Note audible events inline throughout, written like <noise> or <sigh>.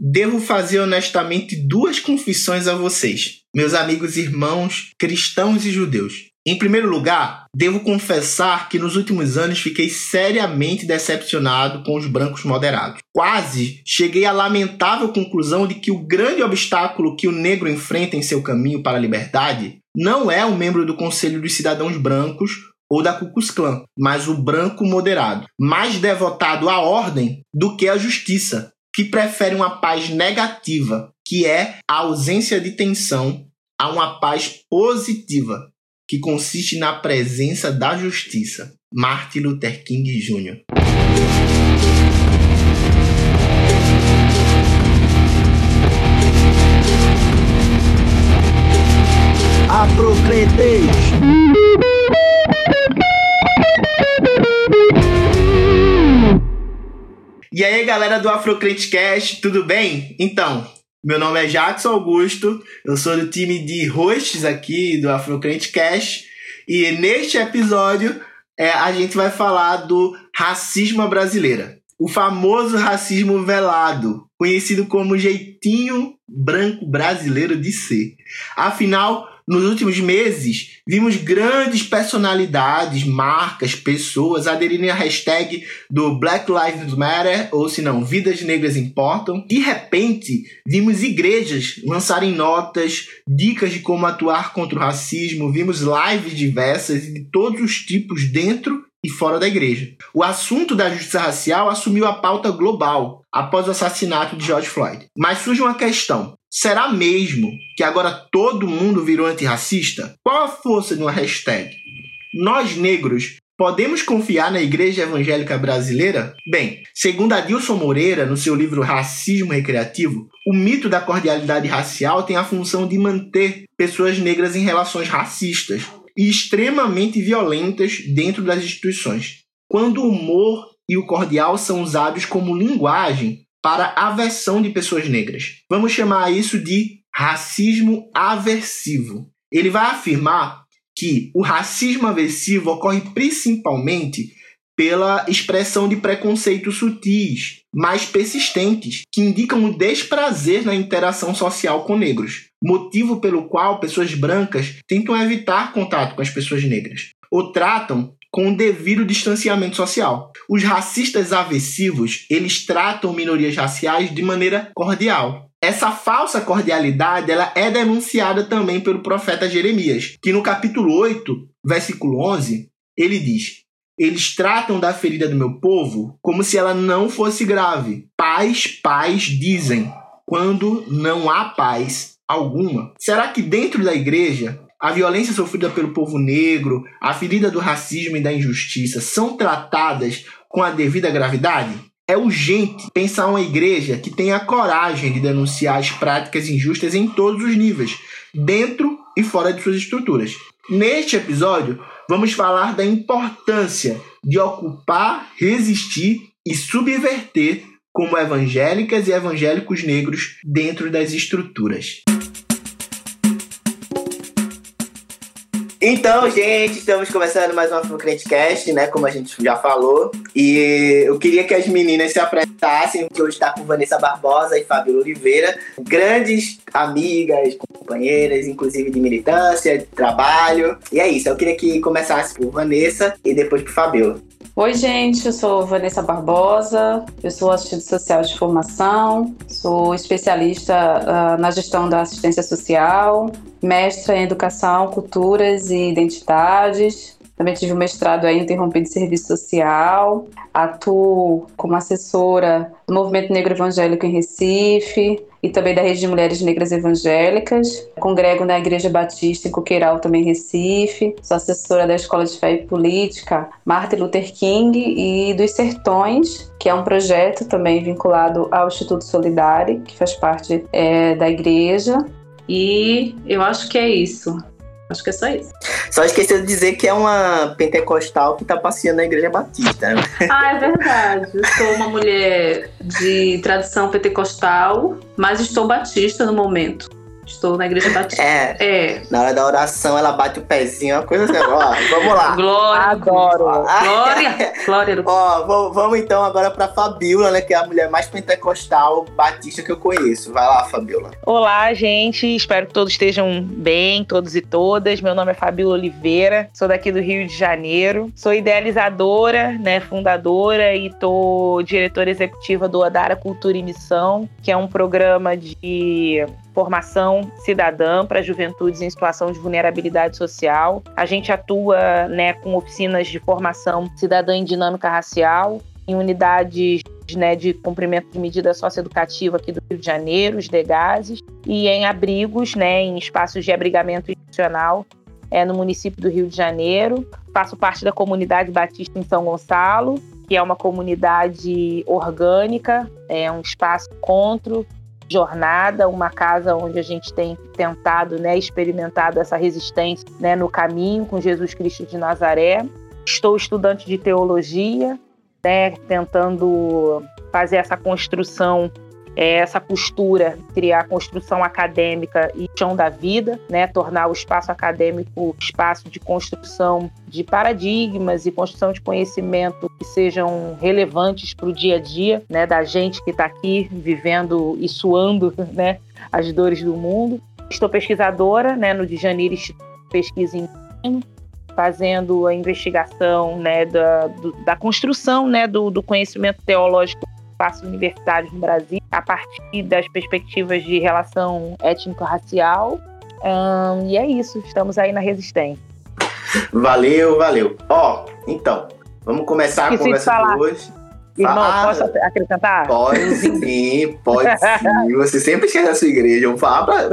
devo fazer honestamente duas confissões a vocês, meus amigos irmãos cristãos e judeus. Em primeiro lugar, devo confessar que nos últimos anos fiquei seriamente decepcionado com os brancos moderados. Quase cheguei à lamentável conclusão de que o grande obstáculo que o negro enfrenta em seu caminho para a liberdade não é um membro do Conselho dos Cidadãos Brancos ou da Ku Klux Klan, mas o branco moderado, mais devotado à ordem do que à justiça, que prefere uma paz negativa, que é a ausência de tensão, a uma paz positiva, que consiste na presença da justiça. Martin Luther King Jr. Aprocretez! E aí, galera do Afrocrente Cast, tudo bem? Então, meu nome é Jackson Augusto, eu sou do time de hosts aqui do Afrocrente Cash e neste episódio é, a gente vai falar do racismo brasileira, o famoso racismo velado, conhecido como jeitinho branco brasileiro de ser. Afinal, nos últimos meses, vimos grandes personalidades, marcas, pessoas aderirem à hashtag do Black Lives Matter, ou se não, Vidas Negras Importam. De repente, vimos igrejas lançarem notas, dicas de como atuar contra o racismo, vimos lives diversas de todos os tipos dentro e fora da igreja. O assunto da justiça racial assumiu a pauta global após o assassinato de George Floyd. Mas surge uma questão: será mesmo que agora todo mundo virou antirracista? Qual a força de uma hashtag? Nós negros Podemos confiar na Igreja Evangélica Brasileira? Bem, segundo Adilson Moreira, no seu livro Racismo Recreativo, o mito da cordialidade racial tem a função de manter pessoas negras em relações racistas, e extremamente violentas dentro das instituições, quando o humor e o cordial são usados como linguagem para aversão de pessoas negras. Vamos chamar isso de racismo aversivo. Ele vai afirmar que o racismo aversivo ocorre principalmente pela expressão de preconceitos sutis, mais persistentes, que indicam o desprazer na interação social com negros, motivo pelo qual pessoas brancas tentam evitar contato com as pessoas negras, ou tratam com o devido distanciamento social. Os racistas aversivos, eles tratam minorias raciais de maneira cordial. Essa falsa cordialidade ela é denunciada também pelo profeta Jeremias, que no capítulo 8, versículo 11, ele diz: eles tratam da ferida do meu povo como se ela não fosse grave. Paz, paz dizem, quando não há paz alguma. Será que dentro da igreja a violência sofrida pelo povo negro, a ferida do racismo e da injustiça são tratadas com a devida gravidade? É urgente pensar uma igreja que tenha coragem de denunciar as práticas injustas em todos os níveis, dentro e fora de suas estruturas. Neste episódio, vamos falar da importância de ocupar, resistir e subverter como evangélicas e evangélicos negros dentro das estruturas. Então, gente, estamos começando mais uma Cast, né? Como a gente já falou. E eu queria que as meninas se apresentassem, que hoje está com Vanessa Barbosa e Fábio Oliveira, grandes amigas, companheiras, inclusive de militância, de trabalho. E é isso, eu queria que começasse por Vanessa e depois por Fabiola. Oi, gente, eu sou Vanessa Barbosa, eu sou assistente social de formação, sou especialista uh, na gestão da assistência social, mestra em educação, culturas e identidades. Também tive um mestrado aí interrompido de serviço social, atuo como assessora do Movimento Negro Evangélico em Recife, e também da Rede de Mulheres Negras Evangélicas. Congrego na Igreja Batista em Coqueiral, também em Recife. Sou assessora da Escola de Fé e Política Martin Luther King e dos Sertões, que é um projeto também vinculado ao Instituto Solidário, que faz parte é, da igreja. E eu acho que é isso. Acho que é só isso. Só esqueci de dizer que é uma pentecostal que tá passeando na igreja batista. Né? Ah, é verdade. Eu sou uma mulher de tradição pentecostal, mas estou batista no momento. Estou na igreja batista. É. é. Na hora da oração, ela bate o pezinho, uma coisa assim. Ó, vamos lá. Glória. Adoro. Glória. Glória. Ó, vamos então agora pra Fabiola, né? Que é a mulher mais pentecostal batista que eu conheço. Vai lá, Fabiola. Olá, gente. Espero que todos estejam bem, todos e todas. Meu nome é Fabiola Oliveira. Sou daqui do Rio de Janeiro. Sou idealizadora, né? Fundadora e tô diretora executiva do Adara Cultura e Missão, que é um programa de formação cidadã para juventudes em situação de vulnerabilidade social. A gente atua né, com oficinas de formação cidadã em dinâmica racial, em unidades né, de cumprimento de medida socioeducativa aqui do Rio de Janeiro, os DEGASES, e em abrigos, né, em espaços de abrigamento institucional é, no município do Rio de Janeiro. Faço parte da comunidade Batista em São Gonçalo, que é uma comunidade orgânica, é um espaço encontro jornada, uma casa onde a gente tem tentado, né, experimentado essa resistência, né, no caminho com Jesus Cristo de Nazaré. Estou estudante de teologia, né, tentando fazer essa construção é essa postura, criar construção acadêmica e chão da vida, né? tornar o espaço acadêmico espaço de construção de paradigmas e construção de conhecimento que sejam relevantes para o dia a dia né? da gente que está aqui vivendo e suando né? as dores do mundo. Estou pesquisadora né? no Janeiro Instituto de Pesquisa em fazendo a investigação né, da, do, da construção né, do, do conhecimento teológico espaços universitários no Brasil, a partir das perspectivas de relação étnico-racial. Um, e é isso, estamos aí na resistência. Valeu, valeu. Ó, oh, então, vamos começar a conversa de hoje. Irmão, ah, posso acrescentar? Pode sim, pode sim. <laughs> Você sempre esquece a sua igreja. Eu falo pra...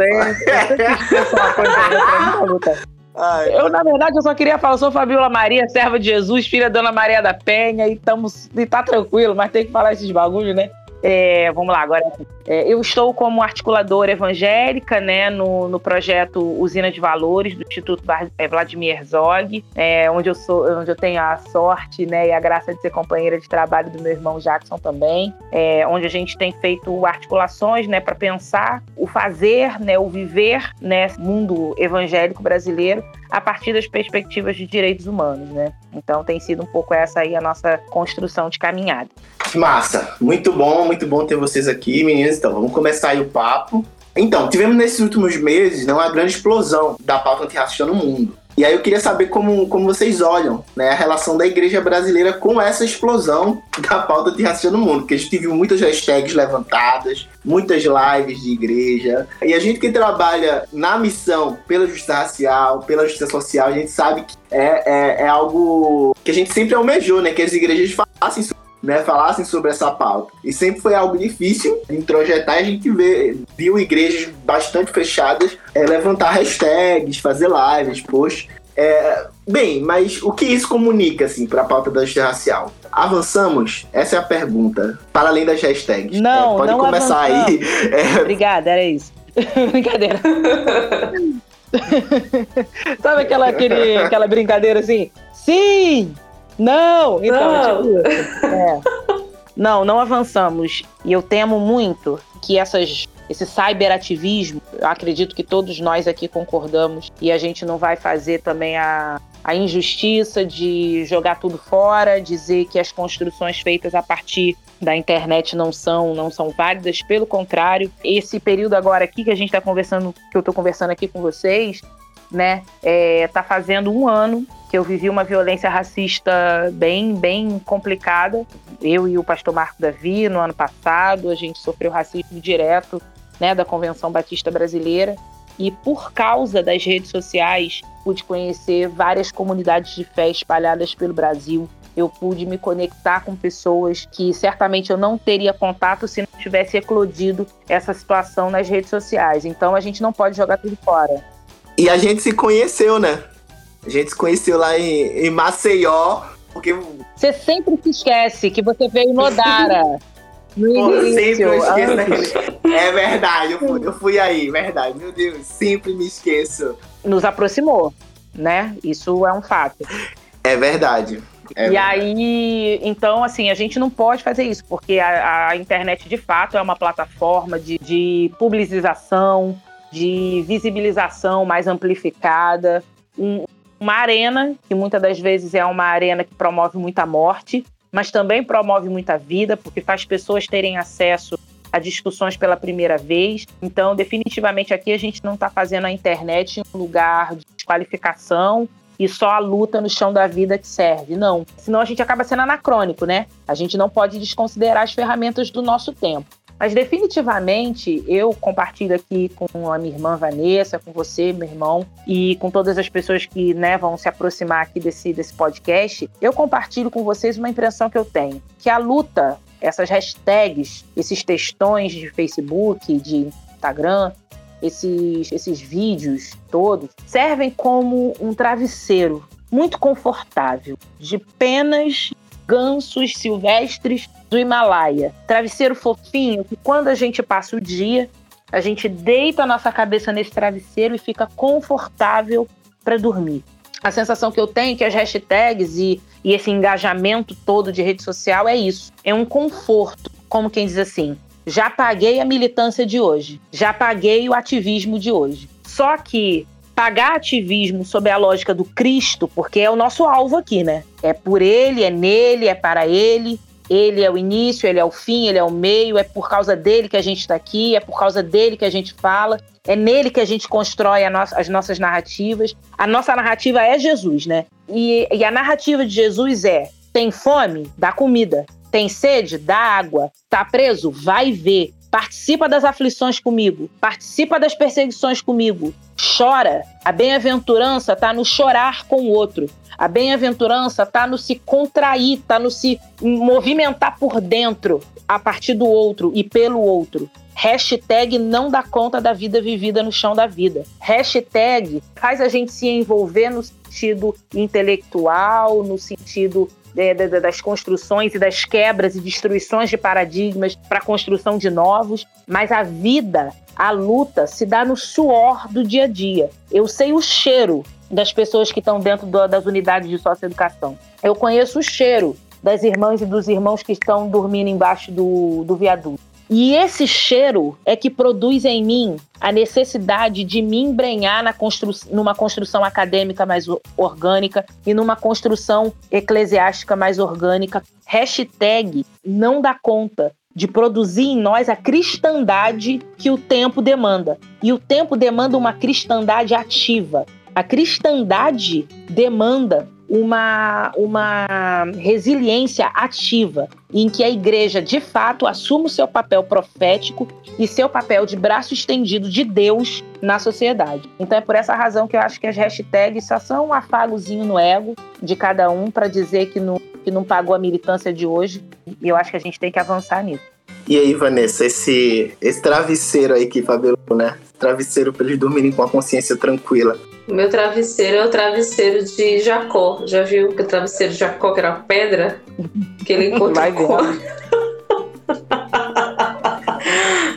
Ai. Eu, na verdade, eu só queria falar, sou Fabiola Maria, serva de Jesus, filha da Dona Maria da Penha, e, tamo, e tá tranquilo, mas tem que falar esses bagulhos, né? É, vamos lá, agora. É, eu estou como articuladora evangélica né, no, no projeto Usina de Valores do Instituto é, Vladimir Herzog, é, onde, eu sou, onde eu tenho a sorte né, e a graça de ser companheira de trabalho do meu irmão Jackson também, é, onde a gente tem feito articulações né, para pensar o fazer, né, o viver né, mundo evangélico brasileiro a partir das perspectivas de direitos humanos. Né? Então tem sido um pouco essa aí a nossa construção de caminhada. Massa, muito bom, muito bom ter vocês aqui, meninas. Então, vamos começar aí o papo. Então, tivemos nesses últimos meses né, uma grande explosão da pauta antirracista no mundo. E aí eu queria saber como, como vocês olham né, a relação da igreja brasileira com essa explosão <laughs> da pauta antirracista no mundo. Porque a gente viu muitas hashtags levantadas, muitas lives de igreja. E a gente que trabalha na missão pela justiça racial, pela justiça social, a gente sabe que é, é, é algo que a gente sempre almejou, né? Que as igrejas falassem né, falassem sobre essa pauta. E sempre foi algo difícil de introjetar. A gente vê, viu igrejas bastante fechadas é, levantar hashtags, fazer lives, posts. É, bem, mas o que isso comunica assim, para a pauta da justiça racial? Avançamos? Essa é a pergunta. Para além das hashtags. Não, é, pode não começar aí. <laughs> É... Obrigada, era isso. <laughs> Brincadeira. <laughs> Sabe aquela, aquele, aquela brincadeira assim? Sim! Não! Então, não. Tipo, é. não, não avançamos. E eu temo muito que essas esse cyberativismo, eu acredito que todos nós aqui concordamos e a gente não vai fazer também a, a injustiça de jogar tudo fora, dizer que as construções feitas a partir da internet não são não são válidas, pelo contrário, esse período agora aqui que a gente está conversando, que eu estou conversando aqui com vocês, né, é, tá fazendo um ano que eu vivi uma violência racista bem, bem complicada. Eu e o pastor Marco Davi, no ano passado, a gente sofreu racismo direto né, da Convenção Batista Brasileira. E por causa das redes sociais, pude conhecer várias comunidades de fé espalhadas pelo Brasil. Eu pude me conectar com pessoas que certamente eu não teria contato se não tivesse eclodido essa situação nas redes sociais. Então a gente não pode jogar tudo fora. E a gente se conheceu, né? A gente se conheceu lá em, em Maceió, porque. Você sempre se esquece que você veio no Odara. <laughs> No Pô, sempre eu esqueço daquele... É verdade, eu fui, eu fui aí, verdade. Meu Deus, sempre me esqueço. Nos aproximou, né? Isso é um fato. É verdade. É e verdade. aí, então, assim, a gente não pode fazer isso, porque a, a internet de fato é uma plataforma de, de publicização, de visibilização mais amplificada, um, uma arena que muitas das vezes é uma arena que promove muita morte, mas também promove muita vida, porque faz pessoas terem acesso a discussões pela primeira vez. Então, definitivamente aqui a gente não está fazendo a internet um lugar de desqualificação e só a luta no chão da vida que serve. Não. Senão a gente acaba sendo anacrônico, né? A gente não pode desconsiderar as ferramentas do nosso tempo. Mas definitivamente eu compartilho aqui com a minha irmã Vanessa, com você, meu irmão, e com todas as pessoas que né, vão se aproximar aqui desse, desse podcast. Eu compartilho com vocês uma impressão que eu tenho: que a luta, essas hashtags, esses textões de Facebook, de Instagram, esses, esses vídeos todos, servem como um travesseiro muito confortável de penas gansos silvestres do Himalaia. Travesseiro fofinho que quando a gente passa o dia, a gente deita a nossa cabeça nesse travesseiro e fica confortável para dormir. A sensação que eu tenho é que as hashtags e, e esse engajamento todo de rede social é isso. É um conforto, como quem diz assim, já paguei a militância de hoje, já paguei o ativismo de hoje. Só que pagar ativismo sob a lógica do Cristo, porque é o nosso alvo aqui, né? É por ele, é nele, é para ele. Ele é o início, ele é o fim, ele é o meio, é por causa dele que a gente está aqui, é por causa dele que a gente fala, é nele que a gente constrói as nossas narrativas. A nossa narrativa é Jesus, né? E, e a narrativa de Jesus é: tem fome? Dá comida. Tem sede? Dá água. Tá preso? Vai ver. Participa das aflições comigo. Participa das perseguições comigo. Chora. A bem-aventurança está no chorar com o outro. A bem-aventurança está no se contrair, está no se movimentar por dentro, a partir do outro e pelo outro. Hashtag não dá conta da vida vivida no chão da vida. Hashtag faz a gente se envolver no sentido intelectual, no sentido das construções e das quebras e destruições de paradigmas para a construção de novos, mas a vida, a luta se dá no suor do dia a dia. Eu sei o cheiro das pessoas que estão dentro das unidades de socioeducação. Eu conheço o cheiro das irmãs e dos irmãos que estão dormindo embaixo do, do viaduto. E esse cheiro é que produz em mim a necessidade de me embrenhar na constru numa construção acadêmica mais orgânica e numa construção eclesiástica mais orgânica. Hashtag não dá conta de produzir em nós a cristandade que o tempo demanda. E o tempo demanda uma cristandade ativa. A cristandade demanda uma, uma resiliência ativa, em que a igreja, de fato, assume o seu papel profético e seu papel de braço estendido de Deus na sociedade. Então é por essa razão que eu acho que as hashtags só são um afagozinho no ego de cada um para dizer que não, que não pagou a militância de hoje. E eu acho que a gente tem que avançar nisso. E aí, Vanessa, esse, esse travesseiro aí que Fabelo, né? Travesseiro para eles dormirem com a consciência tranquila. O meu travesseiro é o travesseiro de Jacó. Já viu que o travesseiro de Jacó, que era pedra? Que ele <laughs> encontrou. <laughs>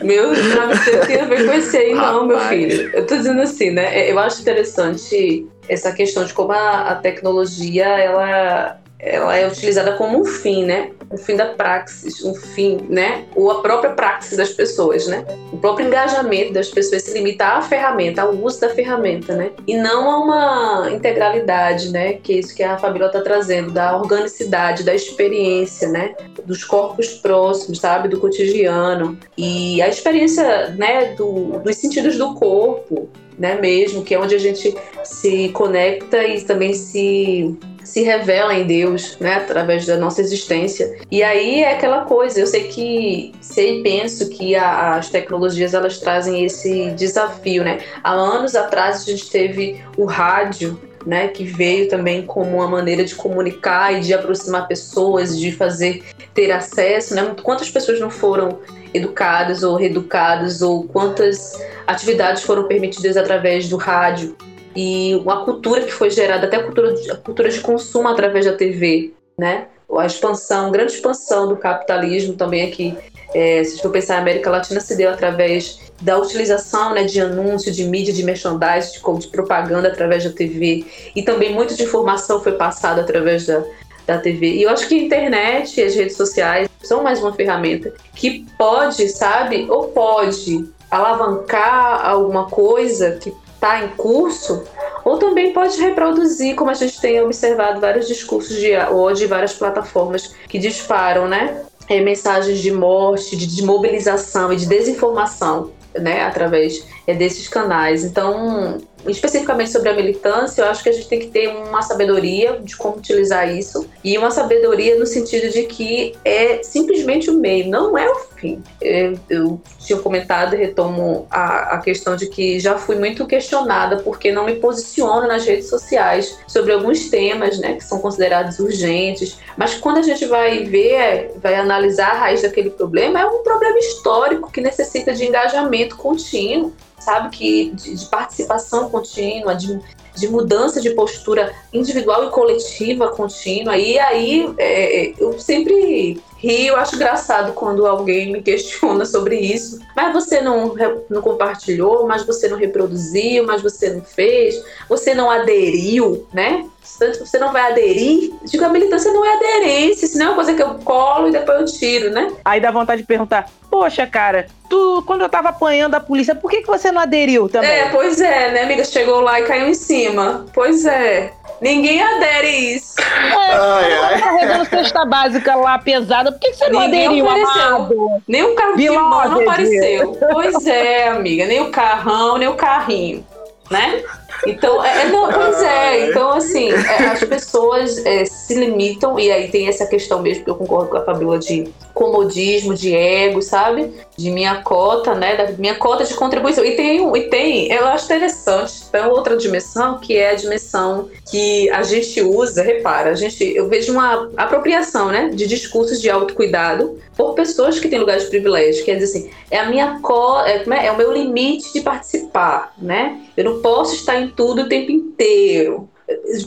meu travesseiro tem a ver com esse aí, não, meu filho. Eu tô dizendo assim, né? Eu acho interessante essa questão de como a, a tecnologia ela ela é utilizada como um fim, né? Um fim da praxis, um fim, né? Ou a própria praxis das pessoas, né? O próprio engajamento das pessoas se limita à ferramenta, ao uso da ferramenta, né? E não a uma integralidade, né? Que é isso que a Fabíola está trazendo, da organicidade, da experiência, né? Dos corpos próximos, sabe? Do cotidiano. E a experiência, né? Do, dos sentidos do corpo, né? Mesmo, que é onde a gente se conecta e também se se revela em Deus, né, através da nossa existência. E aí é aquela coisa, eu sei que sei e penso que a, as tecnologias elas trazem esse desafio, né? Há anos atrás a gente teve o rádio, né, que veio também como uma maneira de comunicar e de aproximar pessoas, de fazer ter acesso, né? Quantas pessoas não foram educadas ou reeducadas ou quantas atividades foram permitidas através do rádio e uma cultura que foi gerada, até a cultura, a cultura de consumo através da TV, né? A expansão, grande expansão do capitalismo também aqui, é, se for pensar, a América Latina se deu através da utilização né, de anúncio, de mídia, de merchandising, de, de propaganda através da TV. E também muito de informação foi passada através da, da TV. E eu acho que a internet e as redes sociais são mais uma ferramenta que pode, sabe, ou pode alavancar alguma coisa que está em curso, ou também pode reproduzir, como a gente tem observado vários discursos de hoje, várias plataformas que disparam, né? É, mensagens de morte, de desmobilização e de desinformação, né? Através é, desses canais. Então, especificamente sobre a militância, eu acho que a gente tem que ter uma sabedoria de como utilizar isso e uma sabedoria no sentido de que é simplesmente o meio, não é o fim. Eu, eu tinha comentado e retomo a, a, questão de que já fui muito questionada porque não me posiciono nas redes sociais sobre alguns temas, né, que são considerados urgentes, mas quando a gente vai ver, vai analisar a raiz daquele problema, é um problema histórico que necessita de engajamento contínuo sabe? Que de, de participação contínua, de, de mudança de postura individual e coletiva contínua. E aí é, eu sempre rio, acho engraçado quando alguém me questiona sobre isso. Mas você não, não compartilhou, mas você não reproduziu, mas você não fez, você não aderiu, né? Você não vai aderir. Digo, a militância não é aderência, senão é uma coisa que eu colo e depois eu tiro, né? Aí dá vontade de perguntar: Poxa, cara, tu, quando eu tava apanhando a polícia, por que, que você não aderiu também? É, pois é, né, amiga? Chegou lá e caiu em cima. Pois é. Ninguém adere isso. É, ai, ai. carregando cesta básica lá pesada, por que, que você não Ninguém aderiu, apareceu. amado? Nem o carro de mão não apareceu. Pois é, amiga. Nem o carrão, nem o carrinho, né? Então, é, é, não, pois é, então assim, é, as pessoas é, se limitam, e aí tem essa questão mesmo, que eu concordo com a Fabiola, de comodismo, de ego, sabe? De minha cota, né? Da minha cota de contribuição. E tem, e tem eu acho interessante, tem outra dimensão, que é a dimensão que a gente usa, repara, a gente, eu vejo uma apropriação, né? De discursos de autocuidado por pessoas que têm lugares de privilégio. Quer dizer assim, é a minha cota, é, é, é o meu limite de participar, né? Eu não posso estar em tudo o tempo inteiro.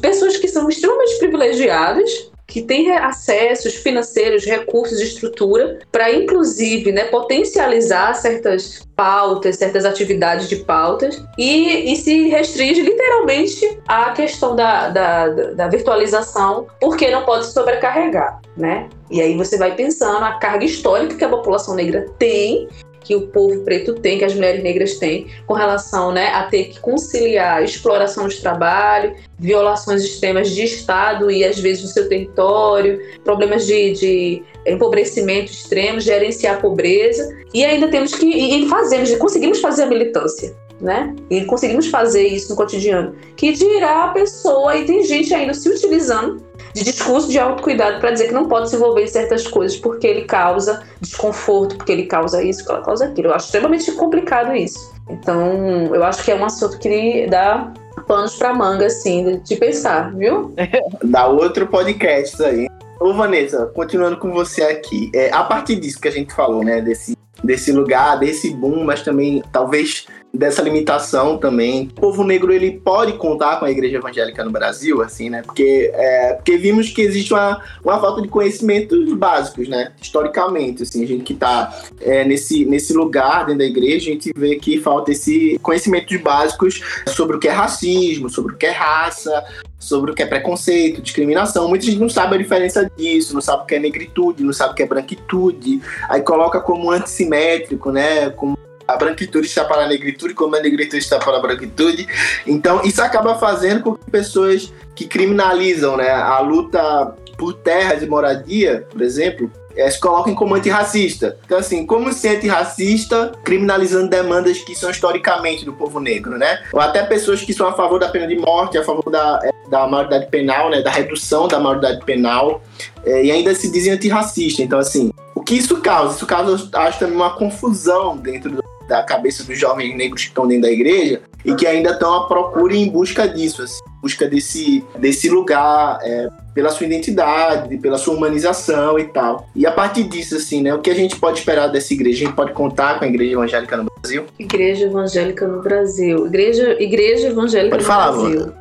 Pessoas que são extremamente privilegiadas, que têm acessos financeiros, recursos, estrutura para, inclusive, né, potencializar certas pautas, certas atividades de pautas e, e se restringe literalmente à questão da, da, da virtualização, porque não pode sobrecarregar, né? E aí você vai pensando a carga histórica que a população negra tem que o povo preto tem, que as mulheres negras têm, com relação né, a ter que conciliar exploração de trabalho, violações extremas de Estado e às vezes do seu território, problemas de, de empobrecimento extremo, gerenciar a pobreza, e ainda temos que, e fazemos, conseguimos fazer a militância. Né? E conseguimos fazer isso no cotidiano. Que dirá a pessoa, e tem gente ainda se utilizando de discurso de autocuidado para dizer que não pode se envolver em certas coisas porque ele causa desconforto, porque ele causa isso, causa aquilo. Eu acho extremamente complicado isso. Então, eu acho que é um assunto que dá panos para manga, assim, de pensar, viu? <laughs> dá outro podcast aí. Ô, Vanessa, continuando com você aqui, é, a partir disso que a gente falou, né, desse, desse lugar, desse boom, mas também talvez dessa limitação também. O povo negro ele pode contar com a igreja evangélica no Brasil, assim, né? Porque, é, porque vimos que existe uma, uma falta de conhecimentos básicos, né? Historicamente, assim, a gente que está é, nesse, nesse lugar dentro da igreja, a gente vê que falta esse conhecimentos básicos sobre o que é racismo, sobre o que é raça, sobre o que é preconceito, discriminação. Muita gente não sabe a diferença disso, não sabe o que é negritude, não sabe o que é branquitude, aí coloca como antissimétrico, né? Como a branquitude está para a negritude, como a negritude está para a branquitude. Então, isso acaba fazendo com que pessoas que criminalizam né, a luta por terras e moradia, por exemplo, é, se coloquem como antirracista. Então, assim, como ser antirracista criminalizando demandas que são historicamente do povo negro, né? Ou até pessoas que são a favor da pena de morte, a favor da, é, da maioridade penal, né? Da redução da maioridade penal, é, e ainda se dizem antirracista. Então, assim, o que isso causa? Isso causa, acho, também uma confusão dentro do da cabeça dos jovens negros que estão dentro da igreja e que ainda estão à procura em busca disso, assim, busca desse, desse lugar é, pela sua identidade, pela sua humanização e tal. E a partir disso, assim, né, o que a gente pode esperar dessa igreja? A gente pode contar com a igreja evangélica no Brasil? Igreja evangélica no Brasil. Igreja, igreja evangélica pode no falar, Brasil.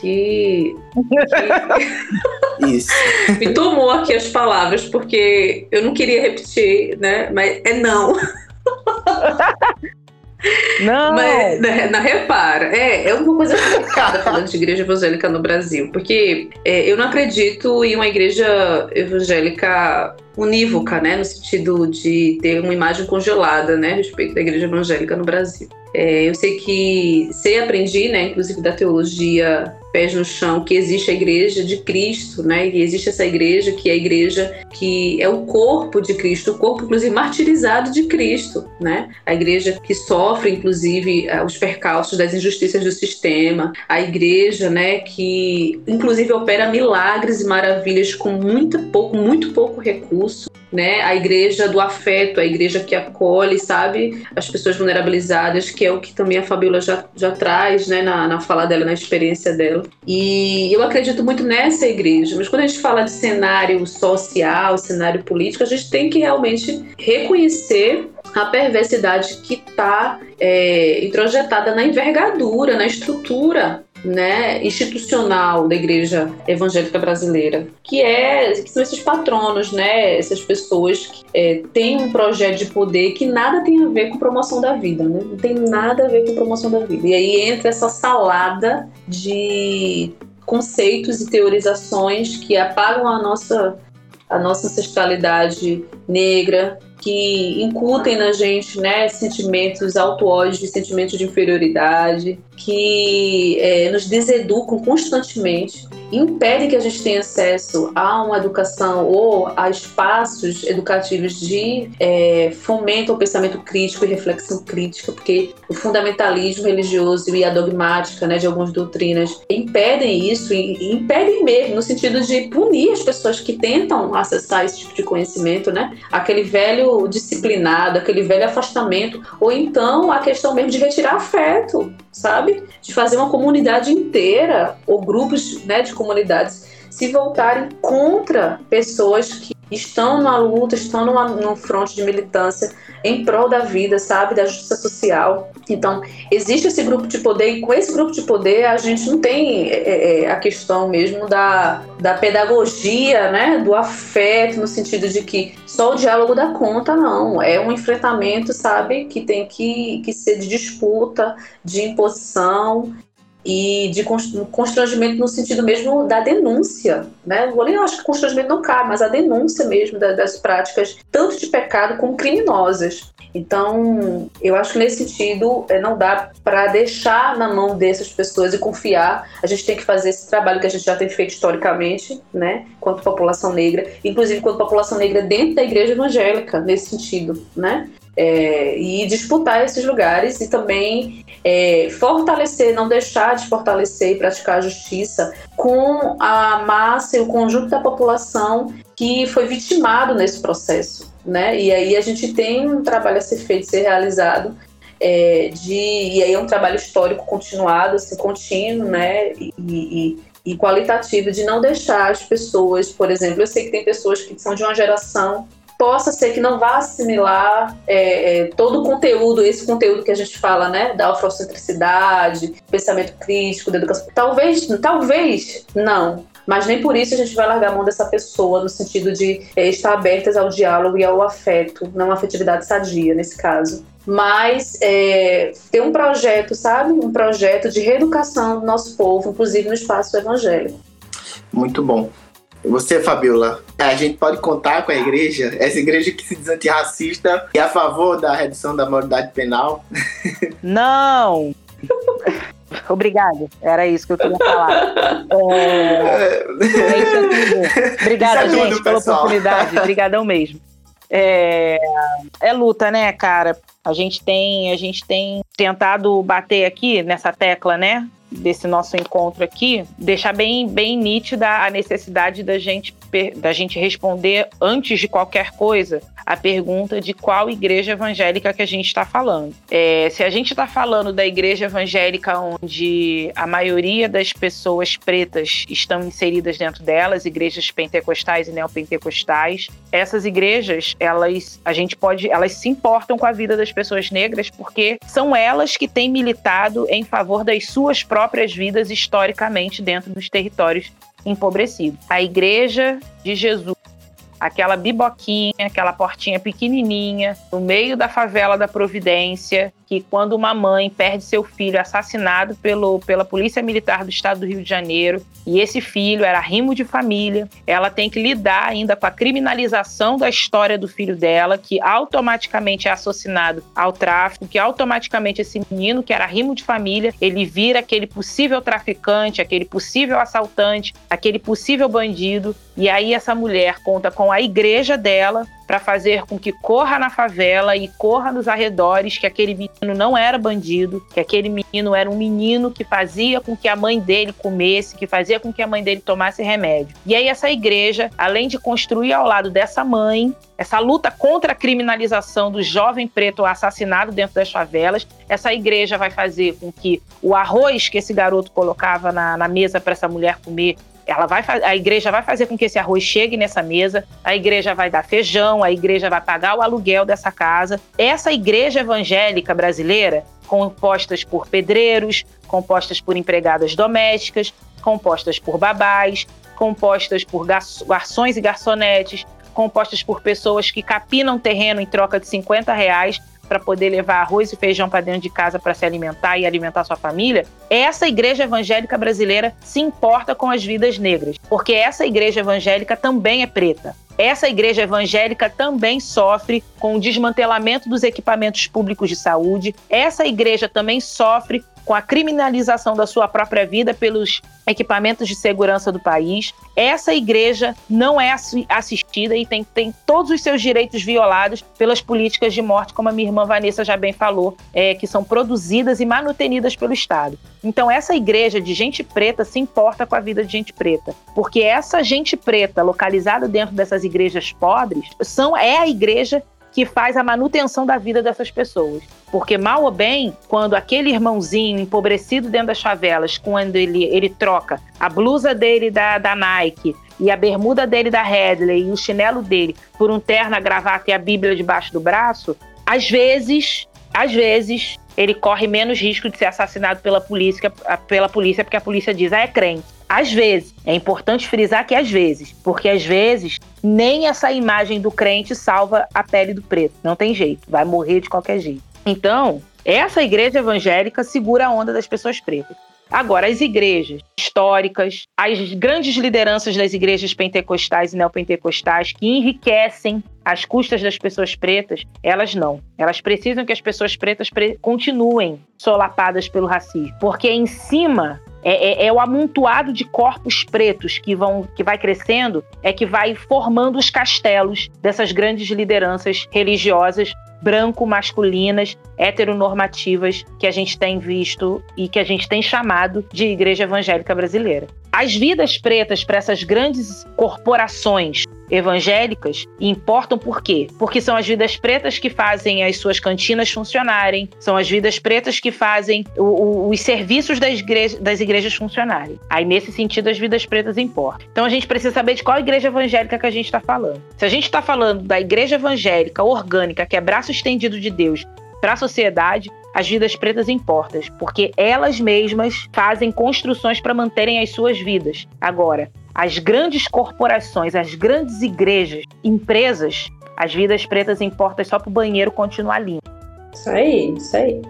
Que, que... <laughs> Isso. Me tomou aqui as palavras, porque eu não queria repetir, né? Mas é não. <laughs> Não! Mas, na, na, repara, é, é uma coisa complicada <laughs> falando de igreja evangélica no Brasil, porque é, eu não acredito em uma igreja evangélica unívoca, né, no sentido de ter uma imagem congelada, né, a respeito da igreja evangélica no Brasil. É, eu sei que sei aprendi, né, inclusive da teologia pés no chão, que existe a igreja de Cristo, né? E existe essa igreja que é a igreja que é o corpo de Cristo, o corpo inclusive martirizado de Cristo, né? A igreja que sofre inclusive eh, os percalços das injustiças do sistema, a igreja, né, que inclusive opera milagres e maravilhas com muito pouco, muito pouco recurso, né? A igreja do afeto, a igreja que acolhe, sabe, as pessoas vulnerabilizadas, que é o que também a Fabiola já, já traz, né, na, na fala dela, na experiência dela. E eu acredito muito nessa igreja, mas quando a gente fala de cenário social, cenário político, a gente tem que realmente reconhecer a perversidade que está é, introjetada na envergadura, na estrutura né, institucional da Igreja Evangélica Brasileira, que é que são esses patronos, né, essas pessoas que é, têm um projeto de poder que nada tem a ver com promoção da vida, né, não tem nada a ver com promoção da vida. E aí entra essa salada de conceitos e teorizações que apagam a nossa a nossa ancestralidade negra, que incutem na gente né, sentimentos auto-ódio, sentimentos de inferioridade, que é, nos deseducam constantemente impede que a gente tenha acesso a uma educação ou a espaços educativos de é, fomento ao pensamento crítico e reflexão crítica, porque o fundamentalismo religioso e a dogmática né, de algumas doutrinas impedem isso e, impedem mesmo, no sentido de punir as pessoas que tentam acessar esse tipo de conhecimento, né? aquele velho disciplinado, aquele velho afastamento, ou então a questão mesmo de retirar afeto, sabe? De fazer uma comunidade inteira ou grupos né, de comunidades se voltarem contra pessoas que estão na luta, estão numa, num fronte de militância em prol da vida, sabe, da justiça social. Então, existe esse grupo de poder e com esse grupo de poder a gente não tem é, é, a questão mesmo da, da pedagogia, né, do afeto, no sentido de que só o diálogo dá conta, não. É um enfrentamento, sabe, que tem que, que ser de disputa, de imposição e de constrangimento no sentido mesmo da denúncia, né? Eu acho que constrangimento não cabe, mas a denúncia mesmo das práticas, tanto de pecado como criminosas. Então, eu acho que nesse sentido é, não dá para deixar na mão dessas pessoas e confiar. A gente tem que fazer esse trabalho que a gente já tem feito historicamente, né, quanto população negra, inclusive quanto população negra dentro da igreja evangélica, nesse sentido, né? É, e disputar esses lugares e também é, fortalecer, não deixar de fortalecer e praticar a justiça com a massa e o conjunto da população que foi vitimado nesse processo. Né? E aí a gente tem um trabalho a ser feito, ser realizado, é, de, e aí é um trabalho histórico continuado, assim, contínuo, né? E, e, e qualitativo, de não deixar as pessoas, por exemplo, eu sei que tem pessoas que são de uma geração possa ser que não vá assimilar é, é, todo o conteúdo, esse conteúdo que a gente fala, né, da afrocentricidade, pensamento crítico, da educação. Talvez, talvez não. Mas nem por isso a gente vai largar a mão dessa pessoa, no sentido de é, estar abertas ao diálogo e ao afeto, não afetividade sadia, nesse caso mas é, ter um projeto, sabe? Um projeto de reeducação do nosso povo, inclusive no espaço evangélico. Muito bom. Você, Fabiola, a gente pode contar com a igreja, essa igreja que se diz antirracista e a favor da redução da moralidade penal? <laughs> Não! <laughs> Obrigada, era isso que eu queria falar. É... é Obrigada, é gente, pela oportunidade. <laughs> Obrigadão mesmo. É... é luta, né, cara? A gente tem, a gente tem tentado bater aqui nessa tecla, né? Desse nosso encontro aqui, deixar bem, bem nítida a necessidade da gente, da gente responder, antes de qualquer coisa, a pergunta de qual igreja evangélica que a gente está falando. É, se a gente está falando da igreja evangélica onde a maioria das pessoas pretas estão inseridas dentro delas, igrejas pentecostais e neopentecostais, essas igrejas, elas, a gente pode, elas se importam com a vida das pessoas negras porque são elas que têm militado em favor das suas próprias próprias vidas historicamente dentro dos territórios empobrecidos. A Igreja de Jesus aquela biboquinha, aquela portinha pequenininha, no meio da favela da Providência, que quando uma mãe perde seu filho assassinado pelo, pela Polícia Militar do Estado do Rio de Janeiro, e esse filho era rimo de família, ela tem que lidar ainda com a criminalização da história do filho dela, que automaticamente é assassinado ao tráfico, que automaticamente esse menino, que era rimo de família, ele vira aquele possível traficante, aquele possível assaltante, aquele possível bandido, e aí essa mulher conta com a igreja dela para fazer com que corra na favela e corra nos arredores que aquele menino não era bandido, que aquele menino era um menino que fazia com que a mãe dele comesse, que fazia com que a mãe dele tomasse remédio. E aí essa igreja, além de construir ao lado dessa mãe essa luta contra a criminalização do jovem preto assassinado dentro das favelas, essa igreja vai fazer com que o arroz que esse garoto colocava na, na mesa para essa mulher comer ela vai, a igreja vai fazer com que esse arroz chegue nessa mesa, a igreja vai dar feijão, a igreja vai pagar o aluguel dessa casa. Essa igreja evangélica brasileira, compostas por pedreiros, compostas por empregadas domésticas, compostas por babás, compostas por garçons e garçonetes, compostas por pessoas que capinam terreno em troca de 50 reais para poder levar arroz e feijão para dentro de casa para se alimentar e alimentar sua família, essa igreja evangélica brasileira se importa com as vidas negras, porque essa igreja evangélica também é preta. Essa igreja evangélica também sofre com o desmantelamento dos equipamentos públicos de saúde. Essa igreja também sofre com a criminalização da sua própria vida pelos equipamentos de segurança do país. Essa igreja não é assistida e tem, tem todos os seus direitos violados pelas políticas de morte, como a minha irmã Vanessa já bem falou, é, que são produzidas e manutenidas pelo Estado. Então, essa igreja de gente preta se importa com a vida de gente preta, porque essa gente preta localizada dentro dessas igrejas pobres são, é a igreja que faz a manutenção da vida dessas pessoas. Porque, mal ou bem, quando aquele irmãozinho empobrecido dentro das favelas, quando ele, ele troca a blusa dele da, da Nike e a bermuda dele da Headley e o chinelo dele por um terno, a gravata e a Bíblia debaixo do braço, às vezes, às vezes, ele corre menos risco de ser assassinado pela polícia, pela polícia porque a polícia diz, ah, é crente. Às vezes, é importante frisar que às vezes, porque às vezes nem essa imagem do crente salva a pele do preto. Não tem jeito, vai morrer de qualquer jeito. Então, essa igreja evangélica segura a onda das pessoas pretas. Agora, as igrejas históricas, as grandes lideranças das igrejas pentecostais e neopentecostais que enriquecem às custas das pessoas pretas, elas não. Elas precisam que as pessoas pretas pre continuem solapadas pelo racismo, porque em cima é, é, é, o amontoado de corpos pretos que vão que vai crescendo, é que vai formando os castelos dessas grandes lideranças religiosas branco-masculinas, heteronormativas que a gente tem visto e que a gente tem chamado de igreja evangélica brasileira. As vidas pretas para essas grandes corporações evangélicas importam por quê? Porque são as vidas pretas que fazem as suas cantinas funcionarem, são as vidas pretas que fazem o, o, os serviços das, igreja, das igrejas funcionarem. Aí, nesse sentido, as vidas pretas importam. Então, a gente precisa saber de qual igreja evangélica que a gente está falando. Se a gente está falando da igreja evangélica orgânica, que é braço estendido de Deus para a sociedade, as vidas pretas importam, porque elas mesmas fazem construções para manterem as suas vidas. Agora, as grandes corporações, as grandes igrejas, empresas, as vidas pretas importam só para o banheiro continuar limpo. Isso aí, isso aí.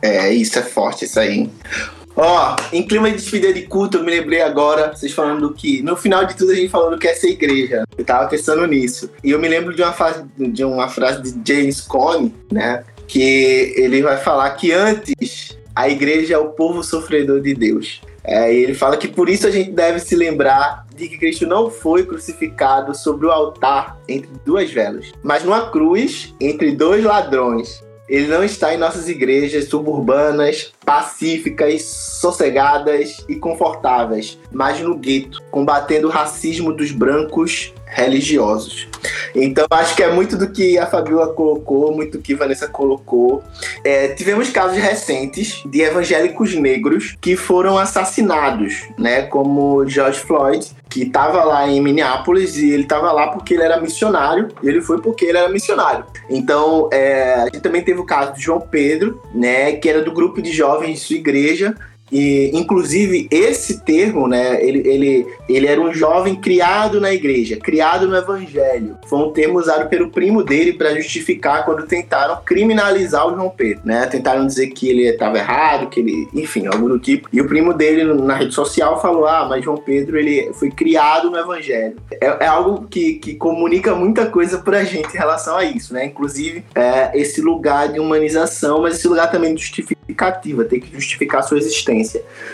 É, isso é forte, isso aí. Ó, em clima de despedida de culto, eu me lembrei agora, vocês falando que no final de tudo a gente falando que é ser igreja. Eu tava pensando nisso. E eu me lembro de uma frase de, uma frase de James Cone, né? que ele vai falar que antes a igreja é o povo sofredor de Deus. É, e ele fala que por isso a gente deve se lembrar de que Cristo não foi crucificado sobre o altar entre duas velas, mas numa cruz entre dois ladrões. Ele não está em nossas igrejas suburbanas, pacíficas, sossegadas e confortáveis, mas no gueto, combatendo o racismo dos brancos religiosos. Então acho que é muito do que a Fabiola colocou, muito do que Vanessa colocou. É, tivemos casos recentes de evangélicos negros que foram assassinados, né? Como George Floyd, que estava lá em Minneapolis e ele estava lá porque ele era missionário e ele foi porque ele era missionário. Então é, a gente também teve o caso de João Pedro, né? Que era do grupo de jovens de sua igreja E, inclusive, esse termo, né, ele, ele, ele era um jovem criado na igreja, criado no evangelho. Foi um termo usado pelo primo dele para justificar quando tentaram criminalizar o João Pedro, né? Tentaram dizer que ele estava errado, que ele, enfim, algo do tipo. E o primo dele na rede social falou: "Ah, mas João Pedro ele foi criado no evangelho". É, é algo que, que comunica muita coisa pra gente em relação a isso, né? Inclusive, é, esse lugar de humanização, mas esse lugar também de justificativa, tem que justificar sua existência.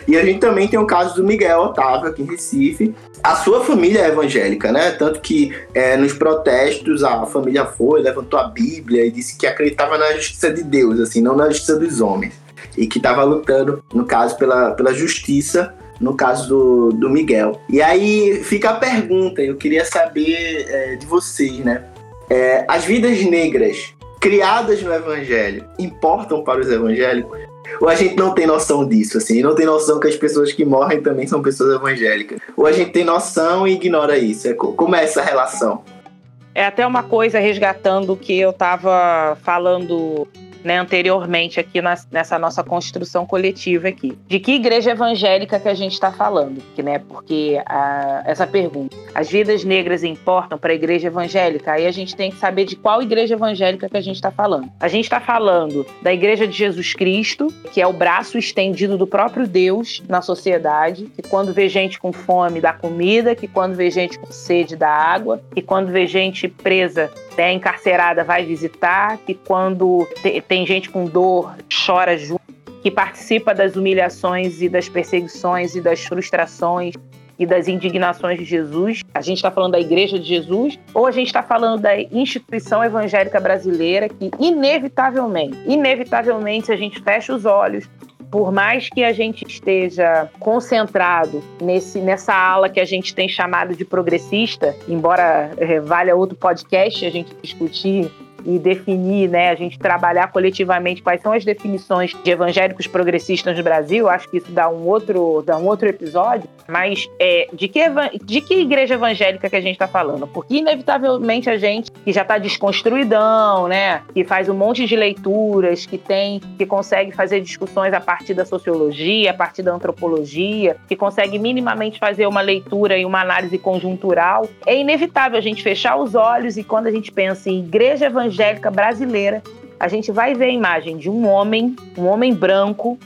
E a gente também tem o caso do Miguel Otávio aqui em Recife. A sua família é evangélica, né? Tanto que é, nos protestos a família foi, levantou a Bíblia e disse que acreditava na justiça de Deus, assim, não na justiça dos homens. E que estava lutando, no caso, pela, pela justiça no caso do, do Miguel. E aí fica a pergunta, eu queria saber é, de vocês, né? É, as vidas negras criadas no evangelho importam para os evangélicos? Ou a gente não tem noção disso, assim, não tem noção que as pessoas que morrem também são pessoas evangélicas? Ou a gente tem noção e ignora isso? É, como é essa relação? É até uma coisa resgatando que eu estava falando né, anteriormente aqui na, nessa nossa construção coletiva aqui. De que igreja evangélica que a gente está falando? Que, né, porque a, essa pergunta, as vidas negras importam para a igreja evangélica? Aí a gente tem que saber de qual igreja evangélica que a gente está falando. A gente está falando da igreja de Jesus Cristo, que é o braço estendido do próprio Deus na sociedade, que quando vê gente com fome dá comida, que quando vê gente com sede dá água, que quando vê gente presa né, encarcerada vai visitar, que quando tem gente com dor chora junto, que participa das humilhações e das perseguições e das frustrações e das indignações de Jesus. A gente está falando da Igreja de Jesus ou a gente está falando da instituição evangélica brasileira que inevitavelmente, inevitavelmente, se a gente fecha os olhos por mais que a gente esteja concentrado nesse, nessa ala que a gente tem chamado de progressista, embora é, valha outro podcast a gente discutir e definir, né, a gente trabalhar coletivamente quais são as definições de evangélicos progressistas no Brasil, acho que isso dá um outro, dá um outro episódio, mas é, de, que, de que igreja evangélica que a gente está falando? Porque inevitavelmente a gente que já está desconstruidão, né, que faz um monte de leituras, que tem, que consegue fazer discussões a partir da sociologia, a partir da antropologia, que consegue minimamente fazer uma leitura e uma análise conjuntural, é inevitável a gente fechar os olhos e quando a gente pensa em igreja evangélica brasileira, a gente vai ver a imagem de um homem, um homem branco,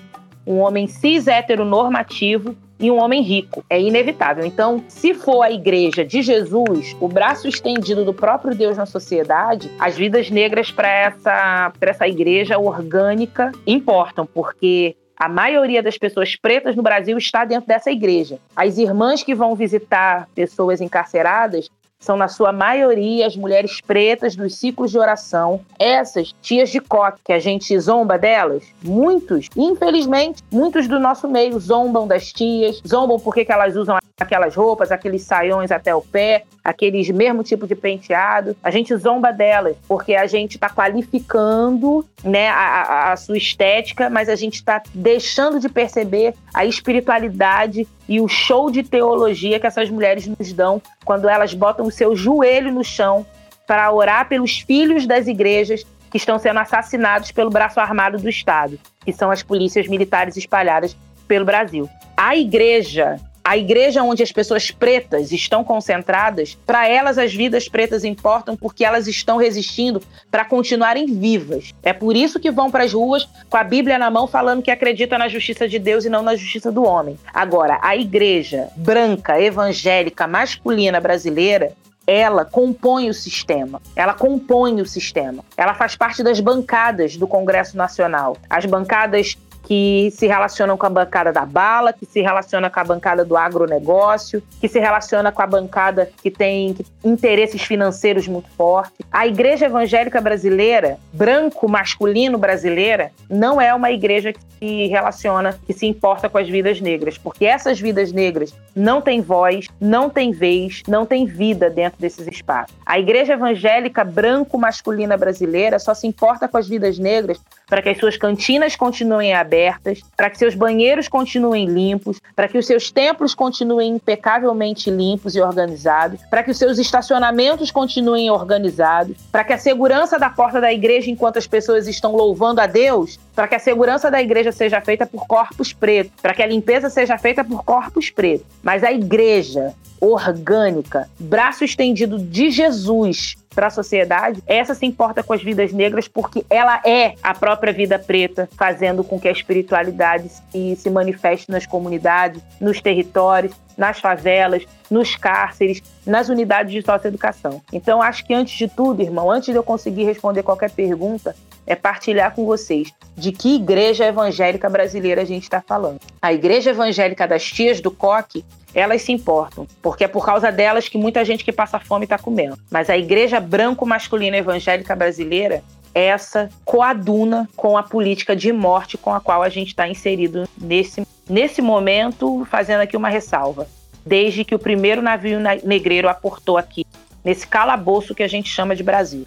um homem cis heteronormativo e um homem rico. É inevitável. Então, se for a igreja de Jesus, o braço estendido do próprio Deus na sociedade, as vidas negras para essa, essa igreja orgânica importam, porque a maioria das pessoas pretas no Brasil está dentro dessa igreja. As irmãs que vão visitar pessoas encarceradas são, na sua maioria, as mulheres pretas dos ciclos de oração. Essas tias de coque, que a gente zomba delas, muitos, infelizmente, muitos do nosso meio zombam das tias, zombam porque elas usam aquelas roupas, aqueles saiões até o pé, aqueles mesmo tipo de penteado. A gente zomba delas porque a gente está qualificando né, a, a, sua estética, mas a gente está deixando de perceber a espiritualidade e o show de teologia que essas mulheres nos dão quando elas botam o seu joelho no chão para orar pelos filhos das igrejas que estão sendo assassinados pelo braço armado do Estado, que são as polícias militares espalhadas pelo Brasil. A igreja a igreja onde as pessoas pretas estão concentradas, para elas as vidas pretas importam porque elas estão resistindo para continuarem vivas. É por isso que vão para as ruas com a Bíblia na mão falando que acreditam na justiça de Deus e não na justiça do homem. Agora, a igreja branca, evangélica, masculina brasileira ela compõe o sistema. Ela compõe o sistema. Ela faz parte das bancadas do Congresso Nacional. As bancadas que se relacionam com a bancada da bala, que se relaciona com a bancada do agronegócio, que se relaciona com a bancada que tem interesses financeiros muito fortes. A igreja evangélica brasileira, branco masculino brasileira, não é uma igreja que se relaciona, que se importa com as vidas negras, porque essas vidas negras não têm voz, não têm vez, não têm vida dentro desses espaços. A igreja evangélica branco masculina brasileira só se importa com as vidas negras para que as suas cantinas continuem abertas abertas, para que seus banheiros continuem limpos, para que os seus templos continuem impecavelmente limpos e organizados, para que os seus estacionamentos continuem organizados, para que a segurança da porta da igreja enquanto as pessoas estão louvando a Deus, para que a segurança da igreja seja feita por corpos pretos, para que a limpeza seja feita por corpos pretos. Mas a igreja orgânica, braço estendido de Jesus para a sociedade, essa se importa com as vidas negras porque ela é a própria vida preta, fazendo com que a espiritualidade se, se manifeste nas comunidades, nos territórios, nas favelas, nos cárceres, nas unidades de socioeducação. Então, acho que antes de tudo, irmão, antes de eu conseguir responder qualquer pergunta, é partilhar com vocês de que igreja evangélica brasileira a gente está falando. A igreja evangélica das tias do coque, elas se importam, porque é por causa delas que muita gente que passa fome está comendo. Mas a igreja branco-masculina evangélica brasileira, essa coaduna com a política de morte com a qual a gente está inserido nesse, nesse momento, fazendo aqui uma ressalva. Desde que o primeiro navio negreiro aportou aqui, nesse calabouço que a gente chama de Brasil.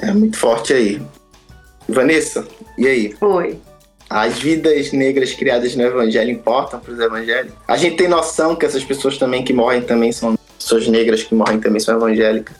É muito forte aí. Vanessa, e aí? Oi. As vidas negras criadas no evangelho importam para os evangélicos? A gente tem noção que essas pessoas também que morrem também são pessoas negras que morrem também são evangélicas?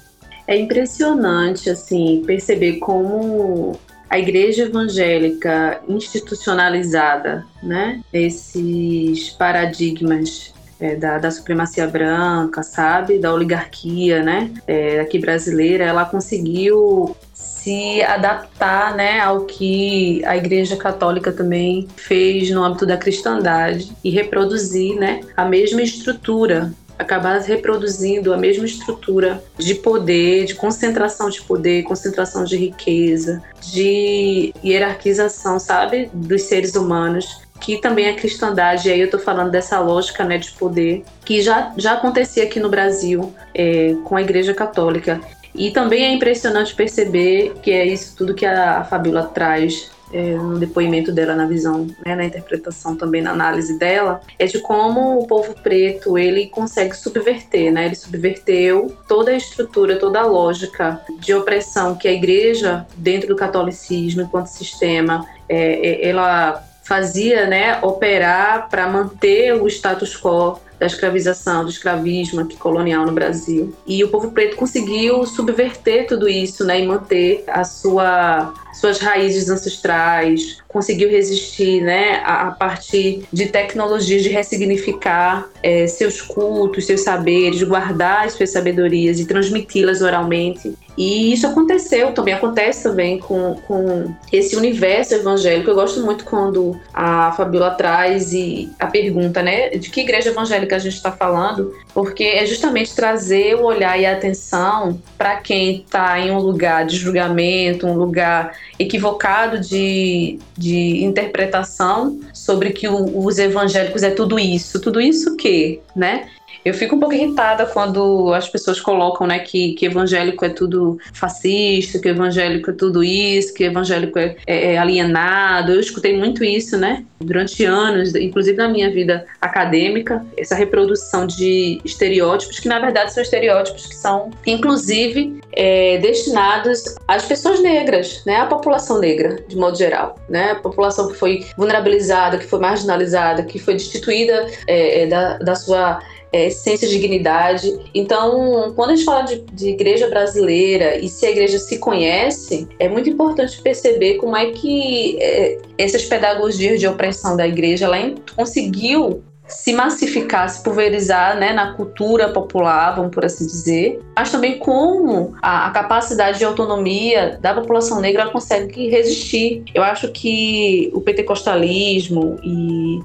É impressionante assim perceber como a igreja evangélica institucionalizada, né? Esses paradigmas é, da, da, supremacia branca, sabe? Da oligarquia, né? É, aqui brasileira, ela conseguiu se adaptar né, ao que a Igreja Católica também fez no âmbito da cristandade e reproduzir né, a mesma estrutura acabar reproduzindo a mesma estrutura de poder, de concentração de poder, concentração de riqueza, de hierarquização, sabe, dos seres humanos que também a cristandade, aí eu estou falando dessa lógica né, de poder, que já, já acontecia aqui no Brasil é, com a Igreja Católica. E também é impressionante perceber que é isso tudo que a, a traz é, no depoimento dela, na visão, né, na interpretação também, na análise dela, é de como o povo preto ele consegue subverter, né? Ele subverteu toda a estrutura, toda a lógica de opressão que a igreja, dentro do catolicismo, enquanto sistema, é, é ela fazia, né, operar para manter o status quo da escravização, do escravismo aqui colonial no Brasil. E o povo preto conseguiu subverter tudo isso, né, e manter a sua suas raízes ancestrais, conseguiu resistir, né, a, a partir de tecnologias de ressignificar é, seus cultos, seus saberes, guardar as suas sabedorias e transmiti-las oralmente. E isso aconteceu, também acontece também com, com esse universo evangélico. Eu gosto muito quando a Fabiola traz e a pergunta, né, de que igreja evangélica a gente está falando, porque é justamente trazer o olhar e a atenção para quem está em um lugar de julgamento, um lugar equivocado de, de interpretação sobre que o, os evangélicos é tudo isso. Tudo isso o quê, né? Eu fico um pouco irritada quando as pessoas colocam, né, que, que evangélico é tudo fascista, que evangélico é tudo isso, que evangélico é, é, é alienado. Eu escutei muito isso, né, durante anos, inclusive na minha vida acadêmica, essa reprodução de estereótipos, que na verdade são estereótipos que são, inclusive, é, destinados às pessoas negras, né, à população negra, de modo geral, né, a população que foi vulnerabilizada, que foi marginalizada, que foi destituída é, é da, da sua é, essência de dignidade. Então, quando a gente fala de, de, igreja brasileira e se a igreja se conhece, é muito importante perceber como é que é, essas pedagogias de opressão da igreja ela conseguiu se massificar, se pulverizar né, na cultura popular, vamos por assim dizer, mas também como a, a capacidade de autonomia da população negra consegue resistir. Eu acho que o pentecostalismo e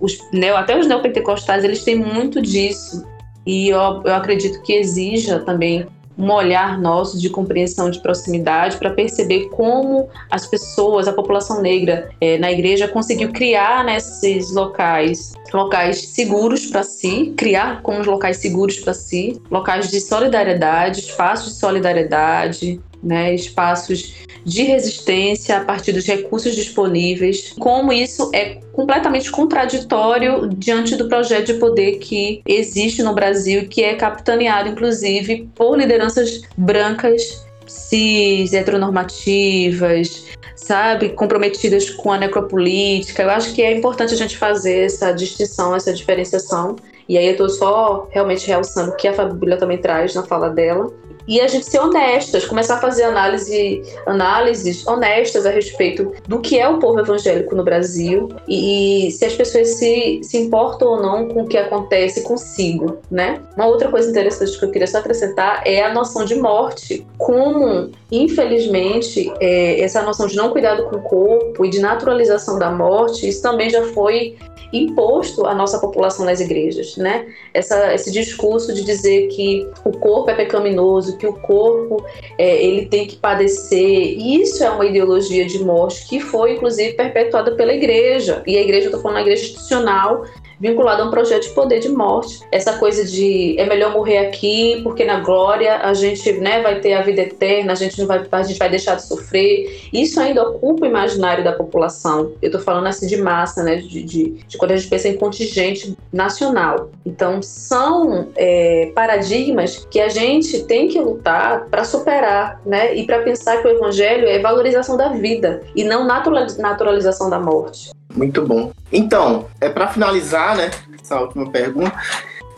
os até os neopentecostais, eles têm muito disso. E eu, eu acredito que exija também um olhar nosso de compreensão de proximidade para perceber como as pessoas, a população negra é, na igreja conseguiu criar nesses locais locais seguros para si, criar como locais seguros para si, locais de solidariedade, espaços de solidariedade, né, espaços de resistência a partir dos recursos disponíveis, como isso é completamente contraditório diante do projeto de poder que existe no Brasil, que é capitaneado inclusive por lideranças brancas cis, heteronormativas, sabe, comprometidas com a necropolítica. Eu acho que é importante a gente fazer essa distinção, essa diferenciação. E aí eu estou só realmente realçando o que a Fabíola também traz na fala dela e a gente ser honestas, começar a fazer análise, análises honestas a respeito do que é o povo evangélico no Brasil e, e, se as pessoas se, se importam ou não com o que acontece consigo, né? Uma outra coisa interessante que eu queria só acrescentar é a noção de morte. Como, infelizmente, é, essa noção de não cuidado com o corpo e de naturalização da morte, isso também já foi imposto à nossa população nas igrejas, né? Essa, esse discurso de dizer que o corpo é pecaminoso, que o corpo é, ele tem que padecer, isso é uma ideologia de morte que foi inclusive perpetuada pela igreja. E a igreja, eu estou falando a igreja institucional, vinculado a um projeto de poder de morte. Essa coisa de é melhor morrer aqui, porque na glória a gente né, vai ter a vida eterna, a gente, não vai, a gente vai deixar de sofrer. Isso ainda ocupa o imaginário da população. Eu estou falando assim de massa, né, de, de, de, quando a gente pensa em contingente nacional. Então, são é, paradigmas que a gente tem que lutar para superar, né, e para pensar que o evangelho é valorização da vida e não naturalização da morte. Muito bom. Então, é para finalizar, né, essa última pergunta,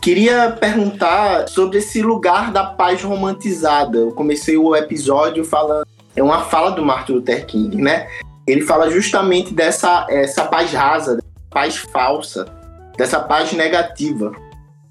queria perguntar sobre esse lugar da paz romantizada. Eu comecei o episódio falando, é uma fala do Martin Luther King, né? Ele fala justamente dessa essa paz rasa, paz falsa, dessa paz negativa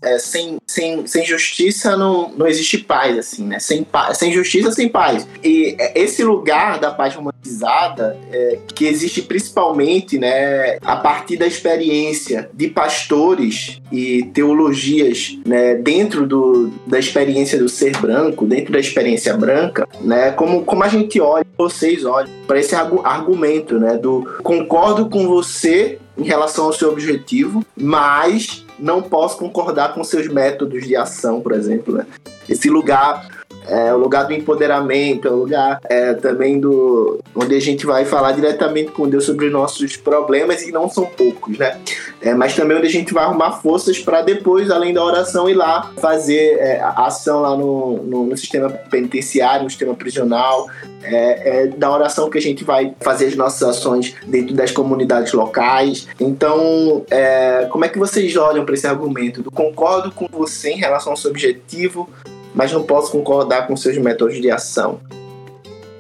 é, sem, sem, sem justiça não, não existe paz, assim, né? Sem, sem justiça, sem paz. E esse lugar da paz romantizada, é, que existe principalmente né, a partir da experiência de pastores e teologias né, dentro do, da experiência do ser branco, dentro da experiência branca, né? Como, como a gente olha, vocês olham para esse argumento, né? Do concordo com você em relação ao seu objetivo, mas não posso concordar com seus métodos de ação, por exemplo. Né? Esse lugar é o lugar do empoderamento, é o lugar é, também do onde a gente vai falar diretamente com Deus sobre nossos problemas e não são poucos, né? É, mas também onde a gente vai arrumar forças para depois, além da oração, ir lá fazer é, ação lá no, no, no, sistema penitenciário, no sistema prisional, é, é, da oração que a gente vai fazer as nossas ações dentro das comunidades locais. Então, é, como é que vocês olham para esse argumento do concordo com você em relação ao seu objetivo, mas não posso concordar com seus métodos de ação.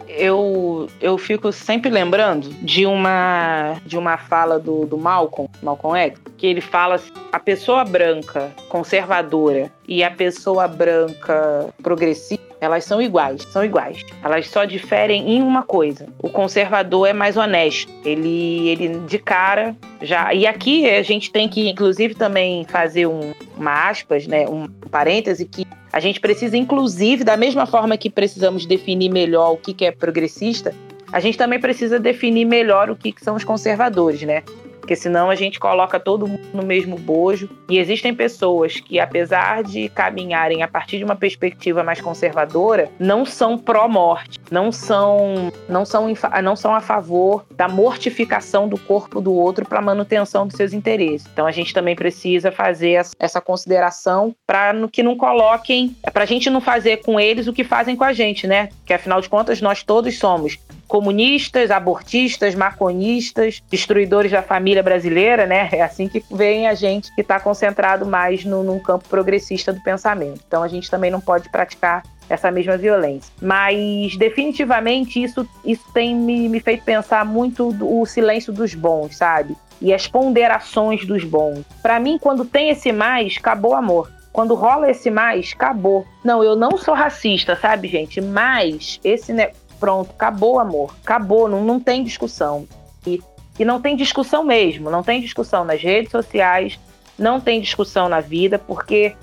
Eu, eu fico sempre lembrando de uma de uma fala do, do Malcolm, Malcolm X, que ele fala assim, a pessoa branca conservadora e a pessoa branca progressista elas são iguais, são iguais. Elas só diferem em uma coisa. O conservador é mais honesto. Ele, ele de cara já. E aqui a gente tem que, inclusive, também fazer um, uma aspas, né, um parêntese que a gente precisa, inclusive, da mesma forma que precisamos definir melhor o que é progressista, a gente também precisa definir melhor o que são os conservadores, né? Porque senão a gente coloca todo mundo no mesmo bojo. E existem pessoas que, apesar de caminharem a partir de uma perspectiva mais conservadora, não são pró-morte, não são, não, são, não são a favor da mortificação do corpo do outro para manutenção dos seus interesses. Então a gente também precisa fazer essa consideração para que não coloquem, para a gente não fazer com eles o que fazem com a gente, né? Que afinal de contas nós todos somos comunistas, abortistas, maconistas, destruidores da família brasileira, né? É assim que vem a gente que está concentrado mais no, num campo progressista do pensamento. Então a gente também não pode praticar essa mesma violência. Mas definitivamente isso, isso tem me, me feito pensar muito do, o silêncio dos bons, sabe? E as ponderações dos bons. Para mim, quando tem esse mais, acabou o amor. Quando rola esse mais, acabou. Não, eu não sou racista, sabe, gente? Mas esse Pronto, acabou o amor. Acabou, não, não tem discussão. E, e não tem discussão mesmo. Não tem discussão nas redes sociais, não tem discussão na vida, porque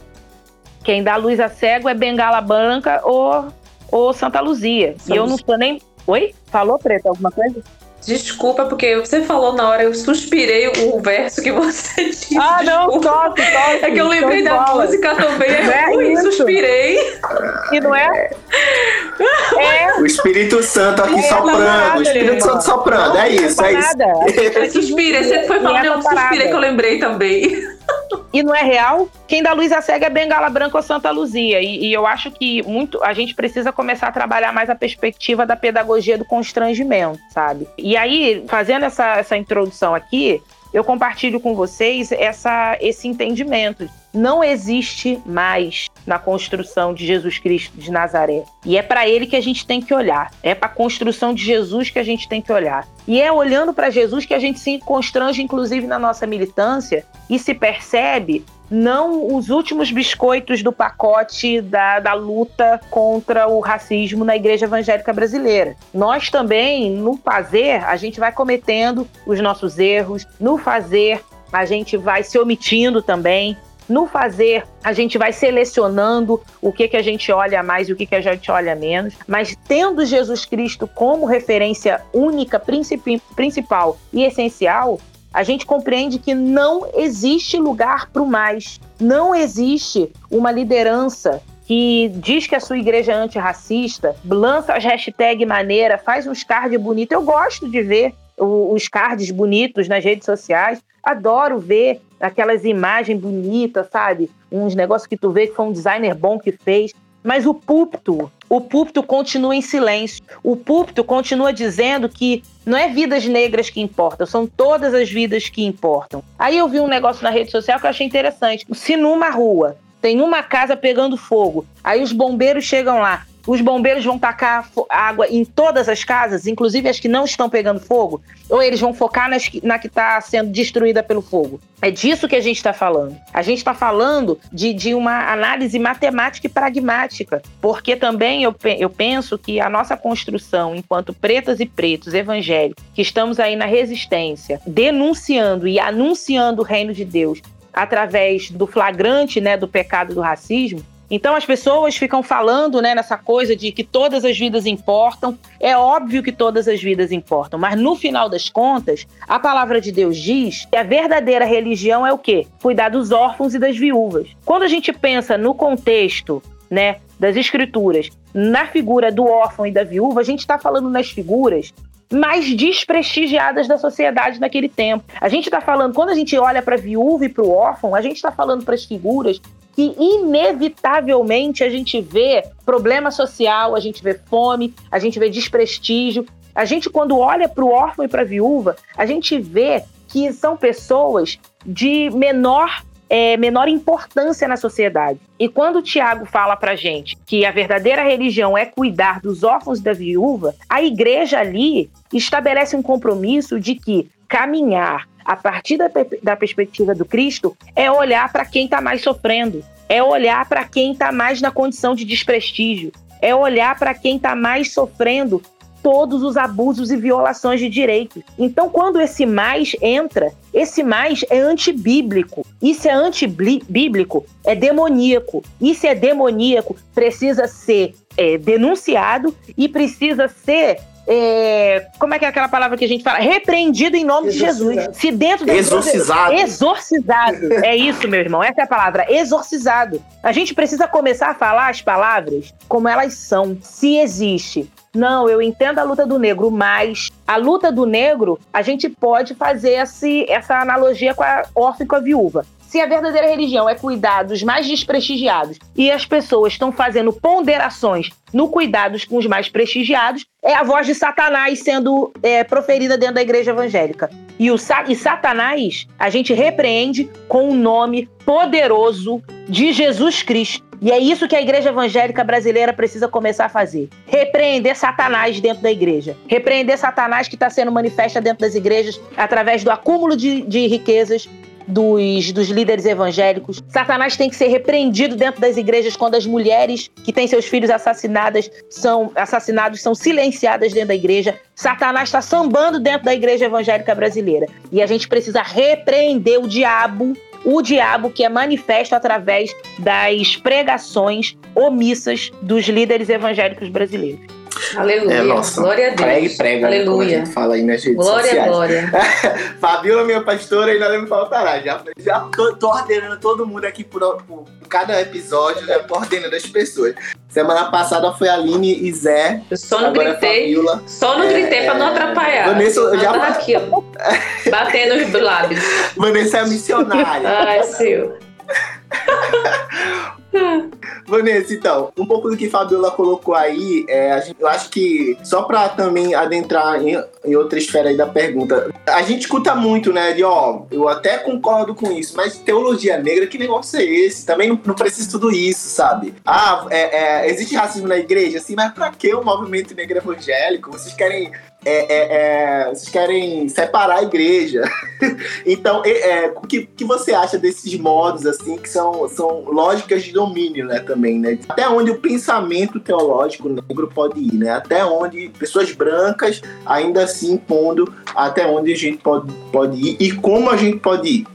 quem dá luz a cego é Bengala Branca ou, ou Santa Luzia. E eu não sou nem. Oi? Falou, Preta, alguma coisa? Desculpa, porque você falou na hora, eu suspirei o verso que você <laughs> disse. Ah, não, top, top. É que eu lembrei da bola. música também, é ruim, suspirei. E não é? é? O Espírito Santo aqui é soprando, o Espírito Santo soprando, é isso, é isso. Suspirei, você foi falando, eu suspirei que eu lembrei também. E não é real, quem dá luz a cega é Bengala Branca ou Santa Luzia. E, e, eu acho que muito a gente precisa começar a trabalhar mais a perspectiva da pedagogia do constrangimento, sabe? E aí, fazendo essa, essa introdução aqui, eu compartilho com vocês essa, esse entendimento. Não existe mais na construção de Jesus Cristo de Nazaré. E é para ele que a gente tem que olhar. É para a construção de Jesus que a gente tem que olhar. E é olhando para Jesus que a gente se constrange, inclusive na nossa militância, e se percebe não os últimos biscoitos do pacote da, da luta contra o racismo na igreja evangélica brasileira. Nós também, no fazer, a gente vai cometendo os nossos erros, no fazer, a gente vai se omitindo também. No fazer, a gente vai selecionando o que, que a gente olha mais e o que, que a gente olha menos, mas tendo Jesus Cristo como referência única, principal e essencial, a gente compreende que não existe lugar para o mais. Não existe uma liderança que diz que a sua igreja é antirracista, lança as hashtags maneira, faz uns cards bonitos. Eu gosto de ver os cards bonitos nas redes sociais. Adoro ver aquelas imagens bonitas, sabe? Uns negócios que tu vê que foi um designer bom que fez. Mas o púlpito, o púlpito continua em silêncio. O púlpito continua dizendo que não é vidas negras que importam, são todas as vidas que importam. Aí eu vi um negócio na rede social que eu achei interessante. Se numa rua tem uma casa pegando fogo, aí os bombeiros chegam lá, os bombeiros vão tacar água em todas as casas, inclusive as que não estão pegando fogo? Ou eles vão focar nas, na que está sendo destruída pelo fogo? É disso que a gente está falando. A gente está falando de, de uma análise matemática e pragmática, porque também eu, eu penso que a nossa construção, enquanto pretas e pretos evangélicos, que estamos aí na resistência, denunciando e anunciando o reino de Deus através do flagrante né, do pecado do racismo, então as pessoas ficam falando, né, nessa coisa de que todas as vidas importam. É óbvio que todas as vidas importam, mas no final das contas, a palavra de Deus diz que a verdadeira religião é o quê? Cuidar dos órfãos e das viúvas. Quando a gente pensa no contexto, né, das escrituras, na figura do órfão e da viúva, a gente está falando nas figuras mais desprestigiadas da sociedade naquele tempo. A gente está falando, quando a gente olha para a viúva e para o órfão, a gente está falando para as figuras que inevitavelmente a gente vê problema social, a gente vê fome, a gente vê desprestígio. A gente, quando olha para o órfão e para a viúva, a gente vê que são pessoas de menor é, menor importância na sociedade. E quando o Tiago fala para gente que a verdadeira religião é cuidar dos órfãos da viúva, a igreja ali estabelece um compromisso de que caminhar a partir da, da perspectiva do Cristo, é olhar para quem está mais sofrendo, é olhar para quem está mais na condição de desprestígio, é olhar para quem está mais sofrendo todos os abusos e violações de direitos. Então, quando esse mais entra, esse mais é antibíblico. Isso é antibíblico, é demoníaco. Isso é demoníaco, precisa ser é, denunciado e precisa ser é, como é que é aquela palavra que a gente fala? Repreendido em nome de Jesus. Se dentro Exorcizado. Exorcizado. É isso, meu irmão. Essa é a palavra. Exorcizado. A gente precisa começar a falar as palavras como elas são. Se existe. Não, eu entendo a luta do negro, mas a luta do negro, a gente pode fazer esse, essa analogia com a órfã e com a viúva se a verdadeira religião é cuidar dos mais desprestigiados e as pessoas estão fazendo ponderações no cuidados com os mais prestigiados, é a voz de Satanás sendo é, proferida dentro da igreja evangélica. E, o, e Satanás a gente repreende com o nome poderoso de Jesus Cristo. E é isso que a igreja evangélica brasileira precisa começar a fazer: repreender Satanás dentro da igreja. Repreender Satanás que está sendo manifesta dentro das igrejas através do acúmulo de, de riquezas, dos, dos líderes evangélicos. Satanás tem que ser repreendido dentro das igrejas quando as mulheres que têm seus filhos assassinadas são assassinados, são silenciadas dentro da igreja. Satanás está sambando dentro da igreja evangélica brasileira. E a gente precisa repreender o diabo o diabo que é manifesto através das pregações omissas dos líderes evangélicos brasileiros. Aleluia. É, nossa, glória a Deus. Prega e prega, Aleluia. Né, como a gente fala aí nas redes glória, sociais. Glória, glória. <laughs> Fabiola, minha pastora, ainda não me faltará. Já, já tô, tô, ordenando todo mundo aqui por, por, cada episódio, já tô ordenando as pessoas. Semana passada foi a Aline e Zé. Eu só não agora é gritei. Fabiola. Só não gritei É, pra não atrapalhar. Vanessa, eu já- tava aqui, ó. <laughs> Batendo os lábios. Vanessa é a missionária. Ai, Sil. <laughs> <laughs> Vanessa, então, um pouco do que Fabiola colocou aí, é, gente- eu acho que só pra também adentrar em, em outra esfera aí da pergunta, a gente escuta muito, né, de ó, eu até concordo com isso, mas teologia negra, que negócio é esse? Também não, não precisa tudo isso, sabe? Ah, é, é, existe racismo na igreja? Assim, mas pra que o movimento negro evangélico? Vocês querem. É, é, é, vocês querem separar a igreja. <laughs> então, é, o que, que você acha desses modos, assim, que são, são lógicas de domínio, né, também, né? Até onde o pensamento teológico negro pode ir, né? Até onde pessoas brancas ainda assim impondo até onde a gente pode, pode ir e como a gente pode ir.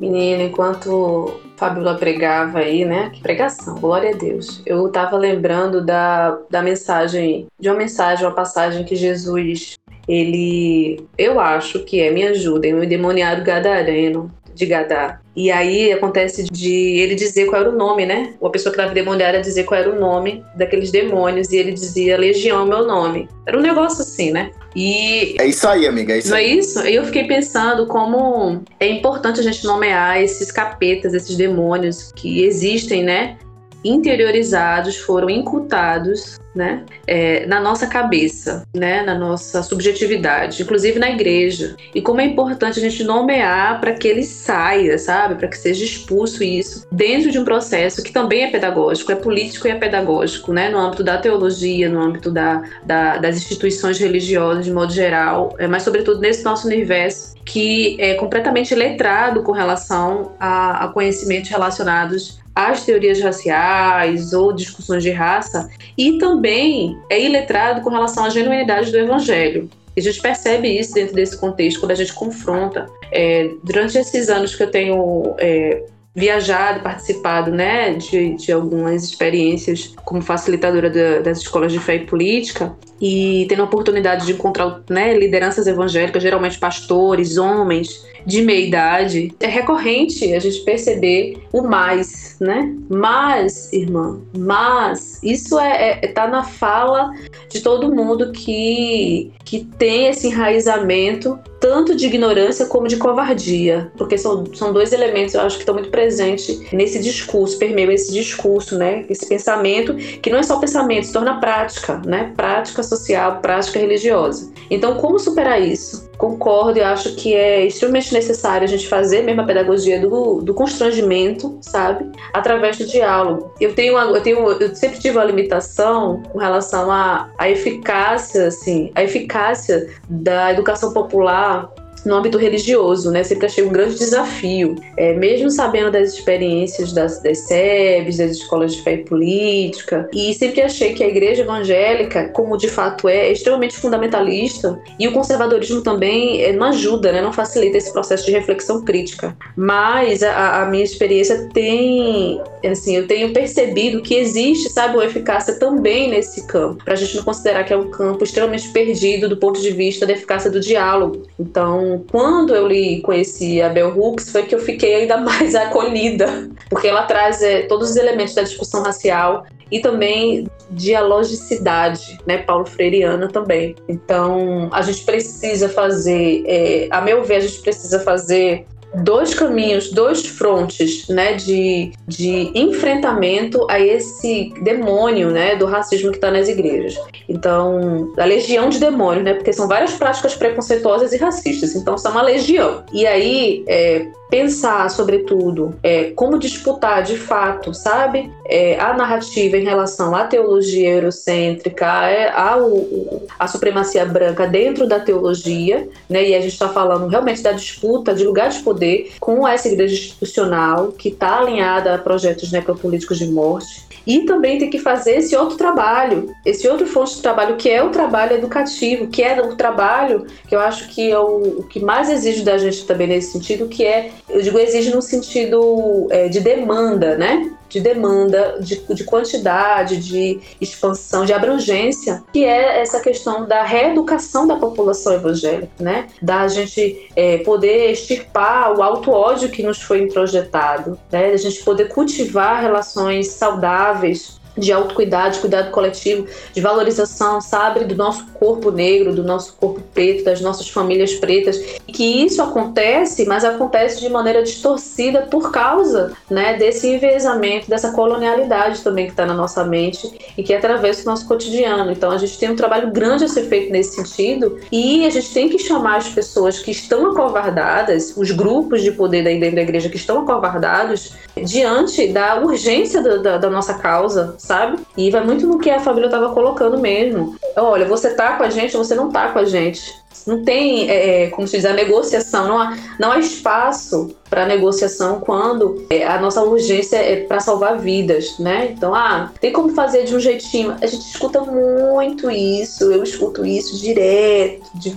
Menino, enquanto Fabiola pregava aí, né? Que pregação, glória a Deus. Eu tava lembrando da, da mensagem, de uma mensagem, uma passagem que Jesus, ele, eu acho que é, me ajudem, o endemoniado gadareno de Gadá. E aí acontece de ele dizer qual era o nome, né? Uma pessoa que estava endemoniada dizer qual era o nome daqueles demônios e ele dizia Legião é meu nome. Era um negócio assim, né? E É isso aí, amiga, é isso não é aí. isso? E eu fiquei pensando como é importante a gente nomear esses capetas, esses demônios que existem, né? Interiorizados, foram incutados, né? é, na nossa cabeça, né? Na nossa subjetividade, inclusive na igreja. E como é importante a gente nomear para que ele saia, sabe? Para que seja expulso isso dentro de um processo que também é pedagógico, é político e é pedagógico, né? No âmbito da teologia, no âmbito da, da- das instituições religiosas de modo geral, é, mas sobretudo nesse nosso universo que é completamente letrado com relação a, a conhecimentos relacionados às teorias raciais ou discussões de raça e também é iletrado com relação à genuinidade do evangelho. E a gente percebe isso dentro desse contexto quando a gente confronta. É, durante esses anos que eu tenho é, viajado, participado né, de, de algumas experiências como facilitadora da- das escolas de fé e política, e tendo a oportunidade de encontrar né, lideranças evangélicas, geralmente pastores, homens de meia idade, é recorrente a gente perceber o mais, né? Mas, irmã, mas isso é, é tá na fala de todo mundo que que tem esse enraizamento tanto de ignorância como de covardia, porque são, são dois elementos eu acho que estão muito presentes nesse discurso, permeio esse discurso, né? Esse pensamento que não é só pensamento, se torna prática, né? Prática social, prática religiosa. Então, como superar isso? Concordo, eu acho que é extremamente necessário a gente fazer mesmo a pedagogia do, do constrangimento, sabe? Através do diálogo. Eu tenho, uma- eu tenho, eu sempre tive uma limitação com relação à, à eficácia, assim, a eficácia da educação popular no âmbito religioso, né? Sempre achei um grande desafio. É, mesmo sabendo das experiências das, das SEBs, das escolas de fé e política, e sempre achei que a igreja evangélica, como de fato é, é extremamente fundamentalista, e o conservadorismo também é, não ajuda, né? não facilita esse processo de reflexão crítica. Mas a, a minha experiência tem, assim, eu tenho percebido que existe, sabe, uma eficácia também nesse campo, para a gente não considerar que é um campo extremamente perdido do ponto de vista da eficácia do diálogo. Então, quando eu li conheci a Bell Hooks, foi que eu fiquei ainda <laughs> mais acolhida, porque ela traz é, todos os elementos da discussão racial e também dialogicidade, né, Paulo Freireana também. Então, a gente precisa fazer, é, a meu ver, a gente precisa fazer dois caminhos, dois frontes, né, de, de enfrentamento a esse demônio, né, do racismo que está nas igrejas. Então, a legião de demônios, né, porque são várias práticas preconceituosas e racistas, então são uma legião. E aí, é, pensar, sobretudo, é, como disputar de fato, sabe, é, a narrativa em relação à teologia eurocêntrica, é, a, o- a supremacia branca dentro da teologia, né, e a gente está falando realmente da disputa de lugar de poder com essa igreja institucional que está alinhada a projetos necropolíticos de morte. E também tem que fazer esse outro trabalho, esse outro fonte de trabalho, que é o trabalho educativo, que é o trabalho que eu acho que é o, o que mais exige da gente também nesse sentido, que é, eu digo, exige no sentido é, de demanda, né? De demanda, de, de quantidade, de expansão, de abrangência, que é essa questão da reeducação da população evangélica, né? Da gente é, poder extirpar o alto ódio que nos foi introjetado, né? Da gente poder cultivar relações saudáveis de autocuidado, de cuidado coletivo, de valorização, sabe, do nosso corpo negro, do nosso corpo preto, das nossas famílias pretas, e que isso acontece, mas acontece de maneira distorcida por causa, né, desse enviesamento, dessa colonialidade também que está na nossa mente e que atravessa o nosso cotidiano. Então a gente tem um trabalho grande a ser feito nesse sentido e a gente tem que chamar as pessoas que estão acovardadas, os grupos de poder da igreja que estão acovardados, diante da urgência da, da, da nossa causa, sabe? E vai muito no que a família estava colocando mesmo. Olha, você tá com a gente ou você não tá com a gente. Não tem, é, é como se diz, a negociação, não há, não há espaço para negociação quando é, a nossa urgência é para salvar vidas, né? Então, ah, tem como fazer de um jeitinho. A gente escuta muito isso, eu escuto isso direto. De,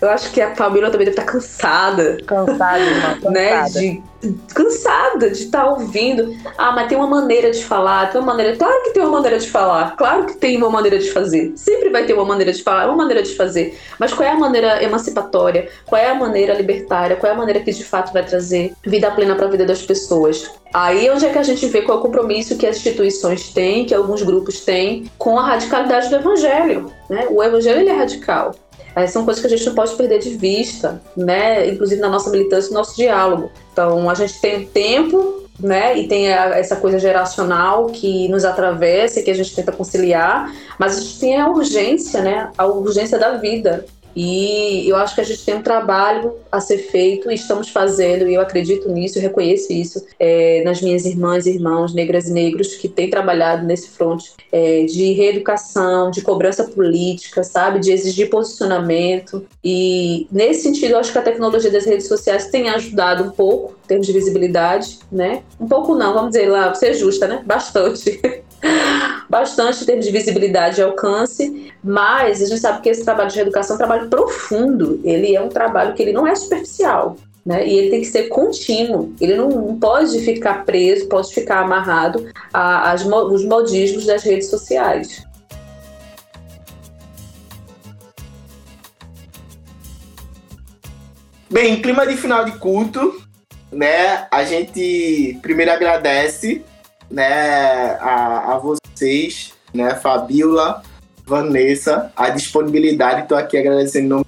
eu acho que a Fabíola também deve estar cansada. Cansada, irmã, <laughs> né? cansada. Né? De, cansada de estar ouvindo. Ah, mas tem uma maneira de falar, tem uma maneira. Claro que tem uma maneira de falar, claro que tem uma maneira de fazer. Sempre vai ter uma maneira de falar, uma maneira de fazer. Mas qual é a maneira emancipatória? Qual é a maneira libertária? Qual é a maneira que de fato vai trazer vida plena para a vida das pessoas. Aí é onde é que a gente vê qual é o compromisso que as instituições têm, que alguns grupos têm, com a radicalidade do evangelho. Né? O evangelho é radical. É, são coisas que a gente não pode perder de vista, né? inclusive na nossa militância, no nosso diálogo. Então, a gente tem tempo né? E tem a, essa coisa geracional que nos atravessa e que a gente tenta conciliar, mas a gente tem a urgência, né? A urgência da vida. E eu acho que a gente tem um trabalho a ser feito e estamos fazendo, e eu acredito nisso, eu reconheço isso é, nas minhas irmãs e irmãos negras e negros que têm trabalhado nesse front é, de reeducação, de cobrança política, sabe, de exigir posicionamento. E nesse sentido, eu acho que a tecnologia das redes sociais tem ajudado um pouco em termos de visibilidade, né? Um pouco não, vamos dizer lá, ser justa, né? Bastante. <laughs> <laughs> bastante em termos de visibilidade e alcance, mas a gente sabe que esse trabalho de reeducação é um trabalho profundo, ele é um trabalho que ele não é superficial. Né? E ele tem que ser contínuo. Ele não, pode ficar preso, pode ficar amarrado aos modismos das redes sociais. Bem, clima de final de culto, né? A gente primeiro agradece, né, a, a vocês, né, Fabiola, Vanessa, a disponibilidade. Estou aqui agradecendo em nome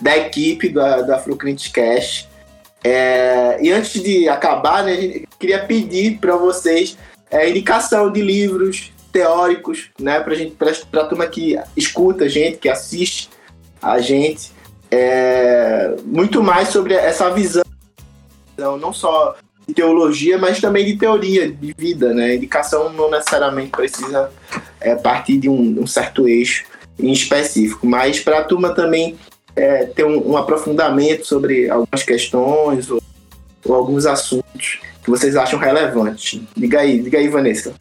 da equipe do, do Afrocriticast. É, e antes de acabar, né, gente queria pedir para vocês é, indicação de livros teóricos, né, para gente, para a turma que escuta a gente, que assiste a gente, é, muito mais sobre essa visão, não só de teologia, mas também de teoria de vida, né? Educação não necessariamente precisa é, partir de um, um, certo eixo em específico, mas para a turma também é, ter um, um, aprofundamento sobre algumas questões ou, ou, alguns assuntos que vocês acham relevantes. Diga aí, diga aí, Vanessa.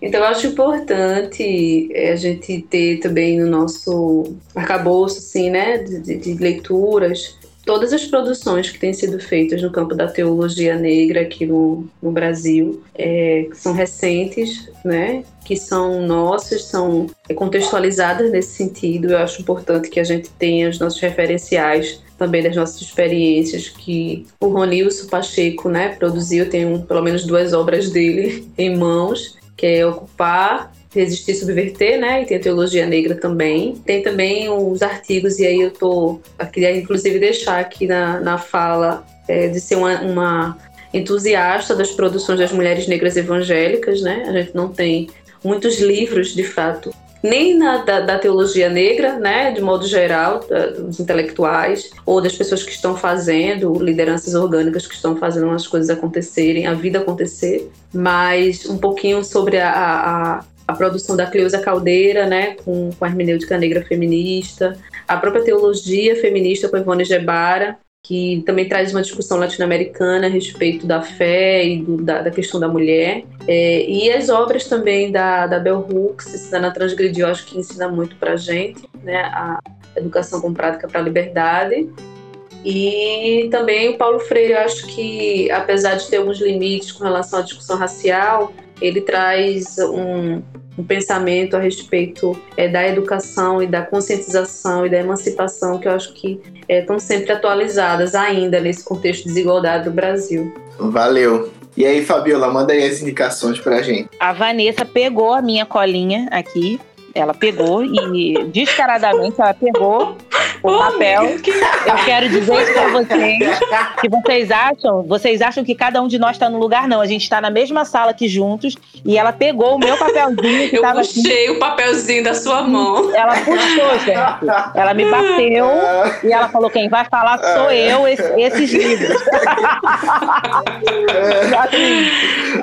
Então, eu acho importante é, a gente ter também no nosso arcabouço, assim, né, de, de leituras, todas as produções que têm sido feitas no campo da teologia negra aqui no, no Brasil, é, que são recentes, né, que são nossas, são contextualizadas nesse sentido. Eu acho importante que a gente tenha os nossos referenciais também das nossas experiências que o Ronilson Pacheco, né, produziu, tem pelo menos duas obras dele <laughs> em mãos, que é Ocupar resistir e subverter, né? E tem a teologia negra também. Tem também os artigos, e aí eu tô. Eu queria inclusive deixar aqui na, na fala é, de ser uma, uma entusiasta das produções das mulheres negras evangélicas, né? A gente não tem muitos livros, de fato, nem na, da, da, teologia negra, né, de modo geral, da, dos intelectuais, ou das pessoas que estão fazendo, lideranças orgânicas que estão fazendo as coisas acontecerem, a vida acontecer, mas um pouquinho sobre a, a, a produção da Cleusa Caldeira, né, com, com a hermenêutica negra feminista, a própria teologia feminista com Ivone Gebara, que também traz uma discussão latino-americana a respeito da fé e do, da, da, questão da mulher. É, e as obras também da, da Bell Hooks, Cidadã Transgrediu, acho que ensina muito para a gente, né, a educação com prática para a liberdade. E também o Paulo Freire, acho que, apesar de ter alguns limites com relação à discussão racial, ele traz um, um pensamento a respeito é, da educação e da conscientização e da emancipação que eu acho que estão é, sempre atualizadas ainda nesse contexto de desigualdade do Brasil. Valeu. E aí, Fabiola, manda aí as indicações pra gente. A Vanessa pegou a minha colinha aqui. Ela pegou e descaradamente ela pegou o oh, papel. Eu quero dizer isso pra vocês que vocês acham, vocês acham que cada um de nós está no lugar não. A gente está na mesma sala aqui juntos e ela pegou o meu papelzinho que Eu tava puxei aqui. o papelzinho da sua mão. Ela puxou, gente. Ela me bateu e ela falou quem vai falar sou eu esses livros. assim,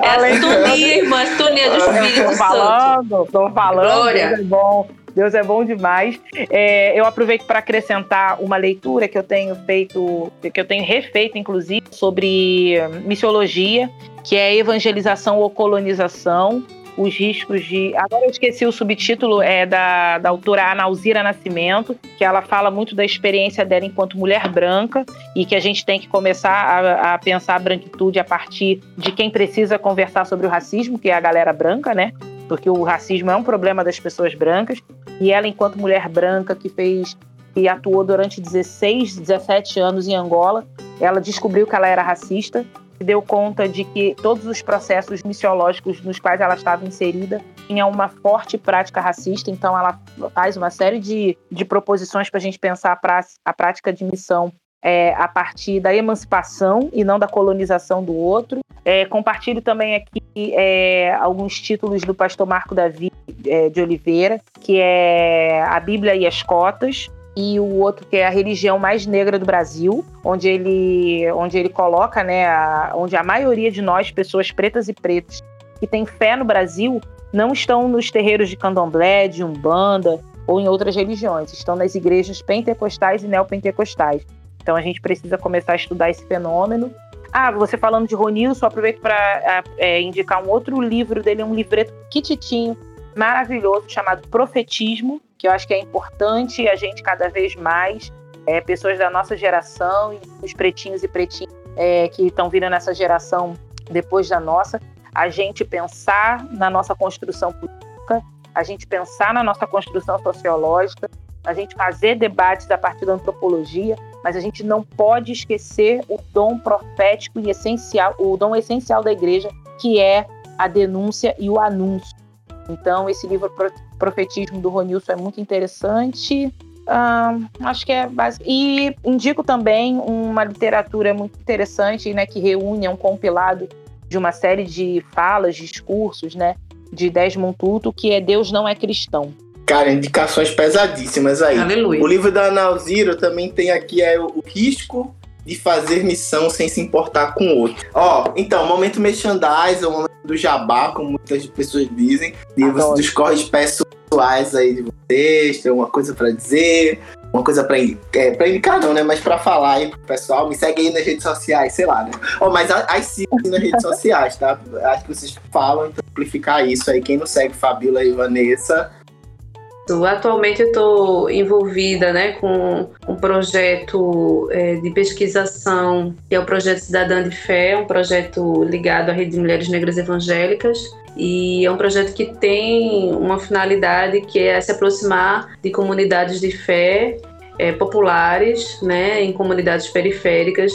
é a sintonia, irmã, a sintonia do Espírito Tô falando, tô falando. Glória. É bom. Deus é bom demais. É, eu aproveito para acrescentar uma leitura que eu tenho feito, que eu tenho refeito, inclusive, sobre missiologia, que é evangelização ou colonização. Os riscos de. Agora eu esqueci o subtítulo, é da, da autora Analzira Nascimento, que ela fala muito da experiência dela enquanto mulher branca e que a gente tem que começar a, a pensar a branquitude a partir de quem precisa conversar sobre o racismo, que é a galera branca, né? porque o racismo é um problema das pessoas brancas, e ela, enquanto mulher branca que fez e atuou durante 16, 17 anos em Angola, ela descobriu que ela era racista, se deu conta de que todos os processos missiológicos nos quais ela estava inserida tinham uma forte prática racista, então ela faz uma série de, de proposições para a gente pensar a, pra, a prática de missão é, a partir da emancipação e não da colonização do outro. É, compartilho também aqui é, alguns títulos do pastor Marco Davi é, de Oliveira, que é A Bíblia e as Cotas, e o outro que é a religião mais negra do Brasil, onde ele, onde ele coloca, né, a, onde a maioria de nós, pessoas pretas e pretos, que têm fé no Brasil, não estão nos terreiros de candomblé, de umbanda ou em outras religiões, estão nas igrejas pentecostais e neopentecostais. Então a gente precisa começar a estudar esse fenômeno. Ah, você falando de Ronilson, aproveito para é, indicar um outro livro dele, um livreto quititinho, maravilhoso, chamado Profetismo, que eu acho que é importante a gente cada vez mais, é, pessoas da nossa geração, os pretinhos e pretinhas é, que estão vindo nessa geração depois da nossa, a gente pensar na nossa construção política, a gente pensar na nossa construção sociológica, a gente fazer debates a partir da antropologia, mas a gente não pode esquecer o dom profético e essencial, o dom essencial da igreja, que é a denúncia e o anúncio. Então, esse livro Profetismo do Ronilson é muito interessante. acho que é básico. E indico também uma literatura muito interessante, né, que reúne é um compilado de uma série de falas, discursos, né, de Desmond Tutu, que é Deus não é cristão. Cara, indicações pesadíssimas aí. Aleluia. O livro da Nauzira também tem aqui é o risco de fazer missão sem se importar com o outro. Ó, então, momento merchandise, o momento do jabá, como muitas pessoas dizem, livros dos corres pessoais aí de vocês, tem alguma coisa para dizer, uma coisa pra, é, pra indicar não, né, mas pra falar aí pro pessoal, me segue aí nas redes sociais, sei lá, né. Ó, mas aí sim nas redes sociais, tá? Acho que vocês falam, então amplificar isso aí, quem não segue Fabiola e Vanessa, Atualmente eu estou envolvida né, com um projeto é, de pesquisação, que é o Projeto Cidadã de Fé, um projeto ligado à Rede de Mulheres Negras Evangélicas. E é um projeto que tem uma finalidade que é se aproximar de comunidades de fé é, populares, né, em comunidades periféricas,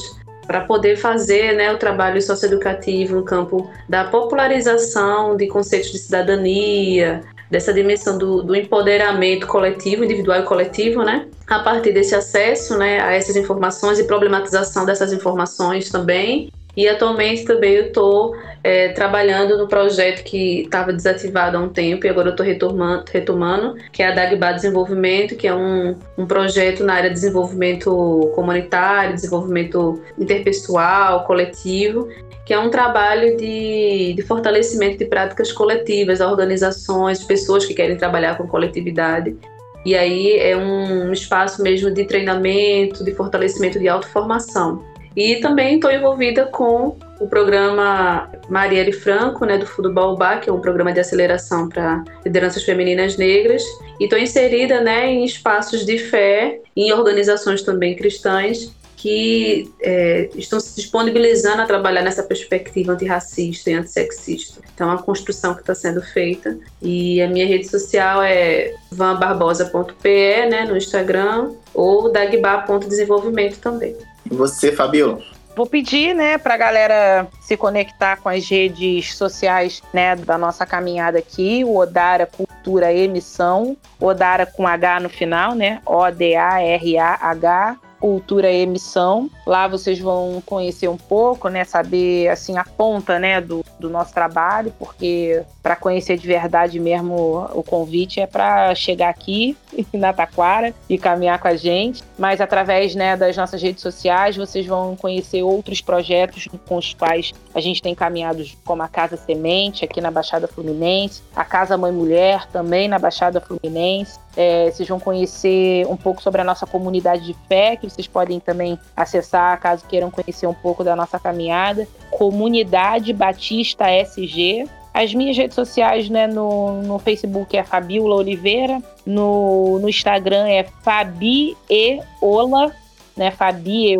para poder fazer né, o trabalho socioeducativo no campo da popularização de conceitos de cidadania, dessa dimensão do, do, empoderamento coletivo, individual e coletivo, né? A partir desse acesso, né, a essas informações e problematização dessas informações também. E atualmente também eu estou é, trabalhando no projeto que estava desativado há um tempo e agora eu estou retomando, retomando, que é a Dagba Desenvolvimento, que é um, um projeto na área de desenvolvimento comunitário, desenvolvimento interpessoal, coletivo, que é um trabalho de, de fortalecimento de práticas coletivas, organizações, pessoas que querem trabalhar com coletividade. E aí é um espaço mesmo de treinamento, de fortalecimento de autoformação. E também estou envolvida com o programa Marielle Franco, né, do Fundo Baobá, que é um programa de aceleração para lideranças femininas negras. E estou inserida né, em espaços de fé, em organizações também cristãs, que é, estão se disponibilizando a trabalhar nessa perspectiva antirracista e antissexista. Então, é uma construção que está sendo feita. E a minha rede social é vanbarbosa.pe, né, no Instagram, ou dagba.desenvolvimento também. E você, Fabiola? Vou pedir, né, pra galera se conectar com as redes sociais, né, da nossa caminhada aqui, o Odara Cultura Emissão, Odara com H no final, né, O-D-A-R-A-H, Cultura Emissão. Lá vocês vão conhecer um pouco, né, saber assim a ponta, né, do, do nosso trabalho, porque para conhecer de verdade mesmo o convite é para chegar aqui <laughs> na Taquara e caminhar com a gente, mas através, né, das nossas redes sociais vocês vão conhecer outros projetos com os quais a gente tem caminhado, como a Casa Semente aqui na Baixada Fluminense, a Casa Mãe Mulher também na Baixada Fluminense. É, vocês vão conhecer um pouco sobre a nossa comunidade de fé, que vocês podem também acessar caso queiram conhecer um pouco da nossa caminhada. Comunidade Batista SG. As minhas redes sociais, né, no, no Facebook é Fabiola Oliveira, no, no Instagram é Fabi Eola, né, Fabi.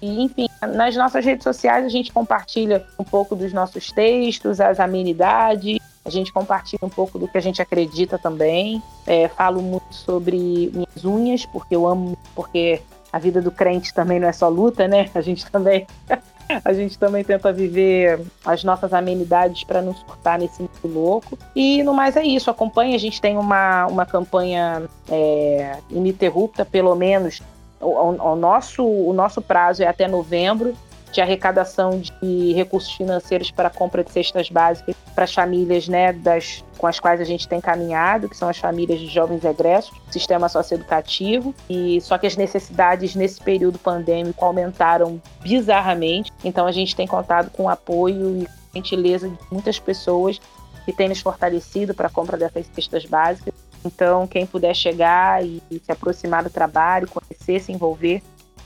E, enfim, nas nossas redes sociais a gente compartilha um pouco dos nossos textos, as amenidades, a gente compartilha um pouco do que a gente acredita também. É, falo muito sobre minhas unhas, porque eu amo, porque a vida do crente também não é só luta, né? A gente também <laughs> a gente também tenta viver as nossas amenidades para não surtar nesse mundo louco. E no mais é isso. Acompanhe, a gente tem uma, uma campanha é, ininterrupta, pelo menos. O, o, o, nosso, o nosso prazo é até novembro de arrecadação de recursos financeiros para a compra de cestas básicas para as famílias né, das, com as quais a gente tem caminhado, que são as famílias de jovens egressos, sistema socioeducativo. E só que as necessidades nesse período pandêmico aumentaram bizarramente. Então a gente tem contado com o apoio e gentileza de muitas pessoas que têm nos fortalecido para a compra dessas cestas básicas. Então, quem puder chegar e se aproximar do trabalho, conhecer, se envolver,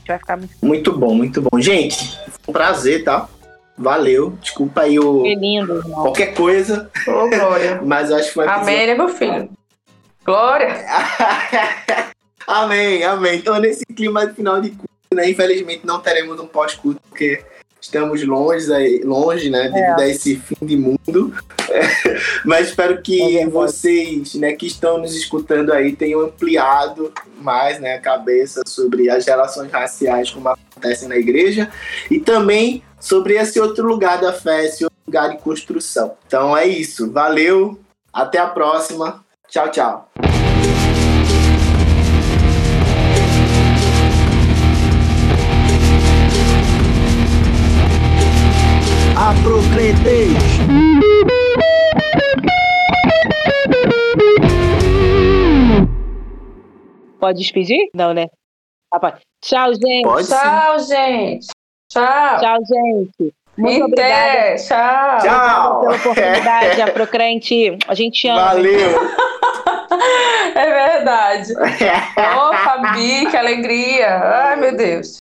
vai ficar muito. Muito bom, muito bom. Gente, foi um prazer, tá? Valeu. Desculpa aí o. Que lindo, irmão. Qualquer coisa. Ô, Glória. <laughs> Mas eu acho que foi. Amém, né, meu filho? Glória! <laughs> amém, amém. Então, nesse clima de final de culto, né? Infelizmente não teremos um pós-culto, porque estamos longe, longe né, devido é. a esse fim de mundo. <laughs> Mas espero que é vocês, né, que estão nos escutando aí, tenham ampliado mais, né, a cabeça sobre as relações raciais como acontecem na igreja e também sobre esse outro lugar da fé, esse outro lugar de construção. Então é isso. Valeu. Até a próxima. Tchau, tchau. Aprocretei. Pode despedir? Não, né? Ah, Tchau, gente. Pode Tchau, sim. gente. Tchau. Tchau, gente. Muito obrigada. Tchau. Tchau. Pela oportunidade, <laughs> Aprocrente. A gente ama. Valeu. <laughs> é verdade. Ô, oh, Fabi, que alegria. Ai, meu Deus.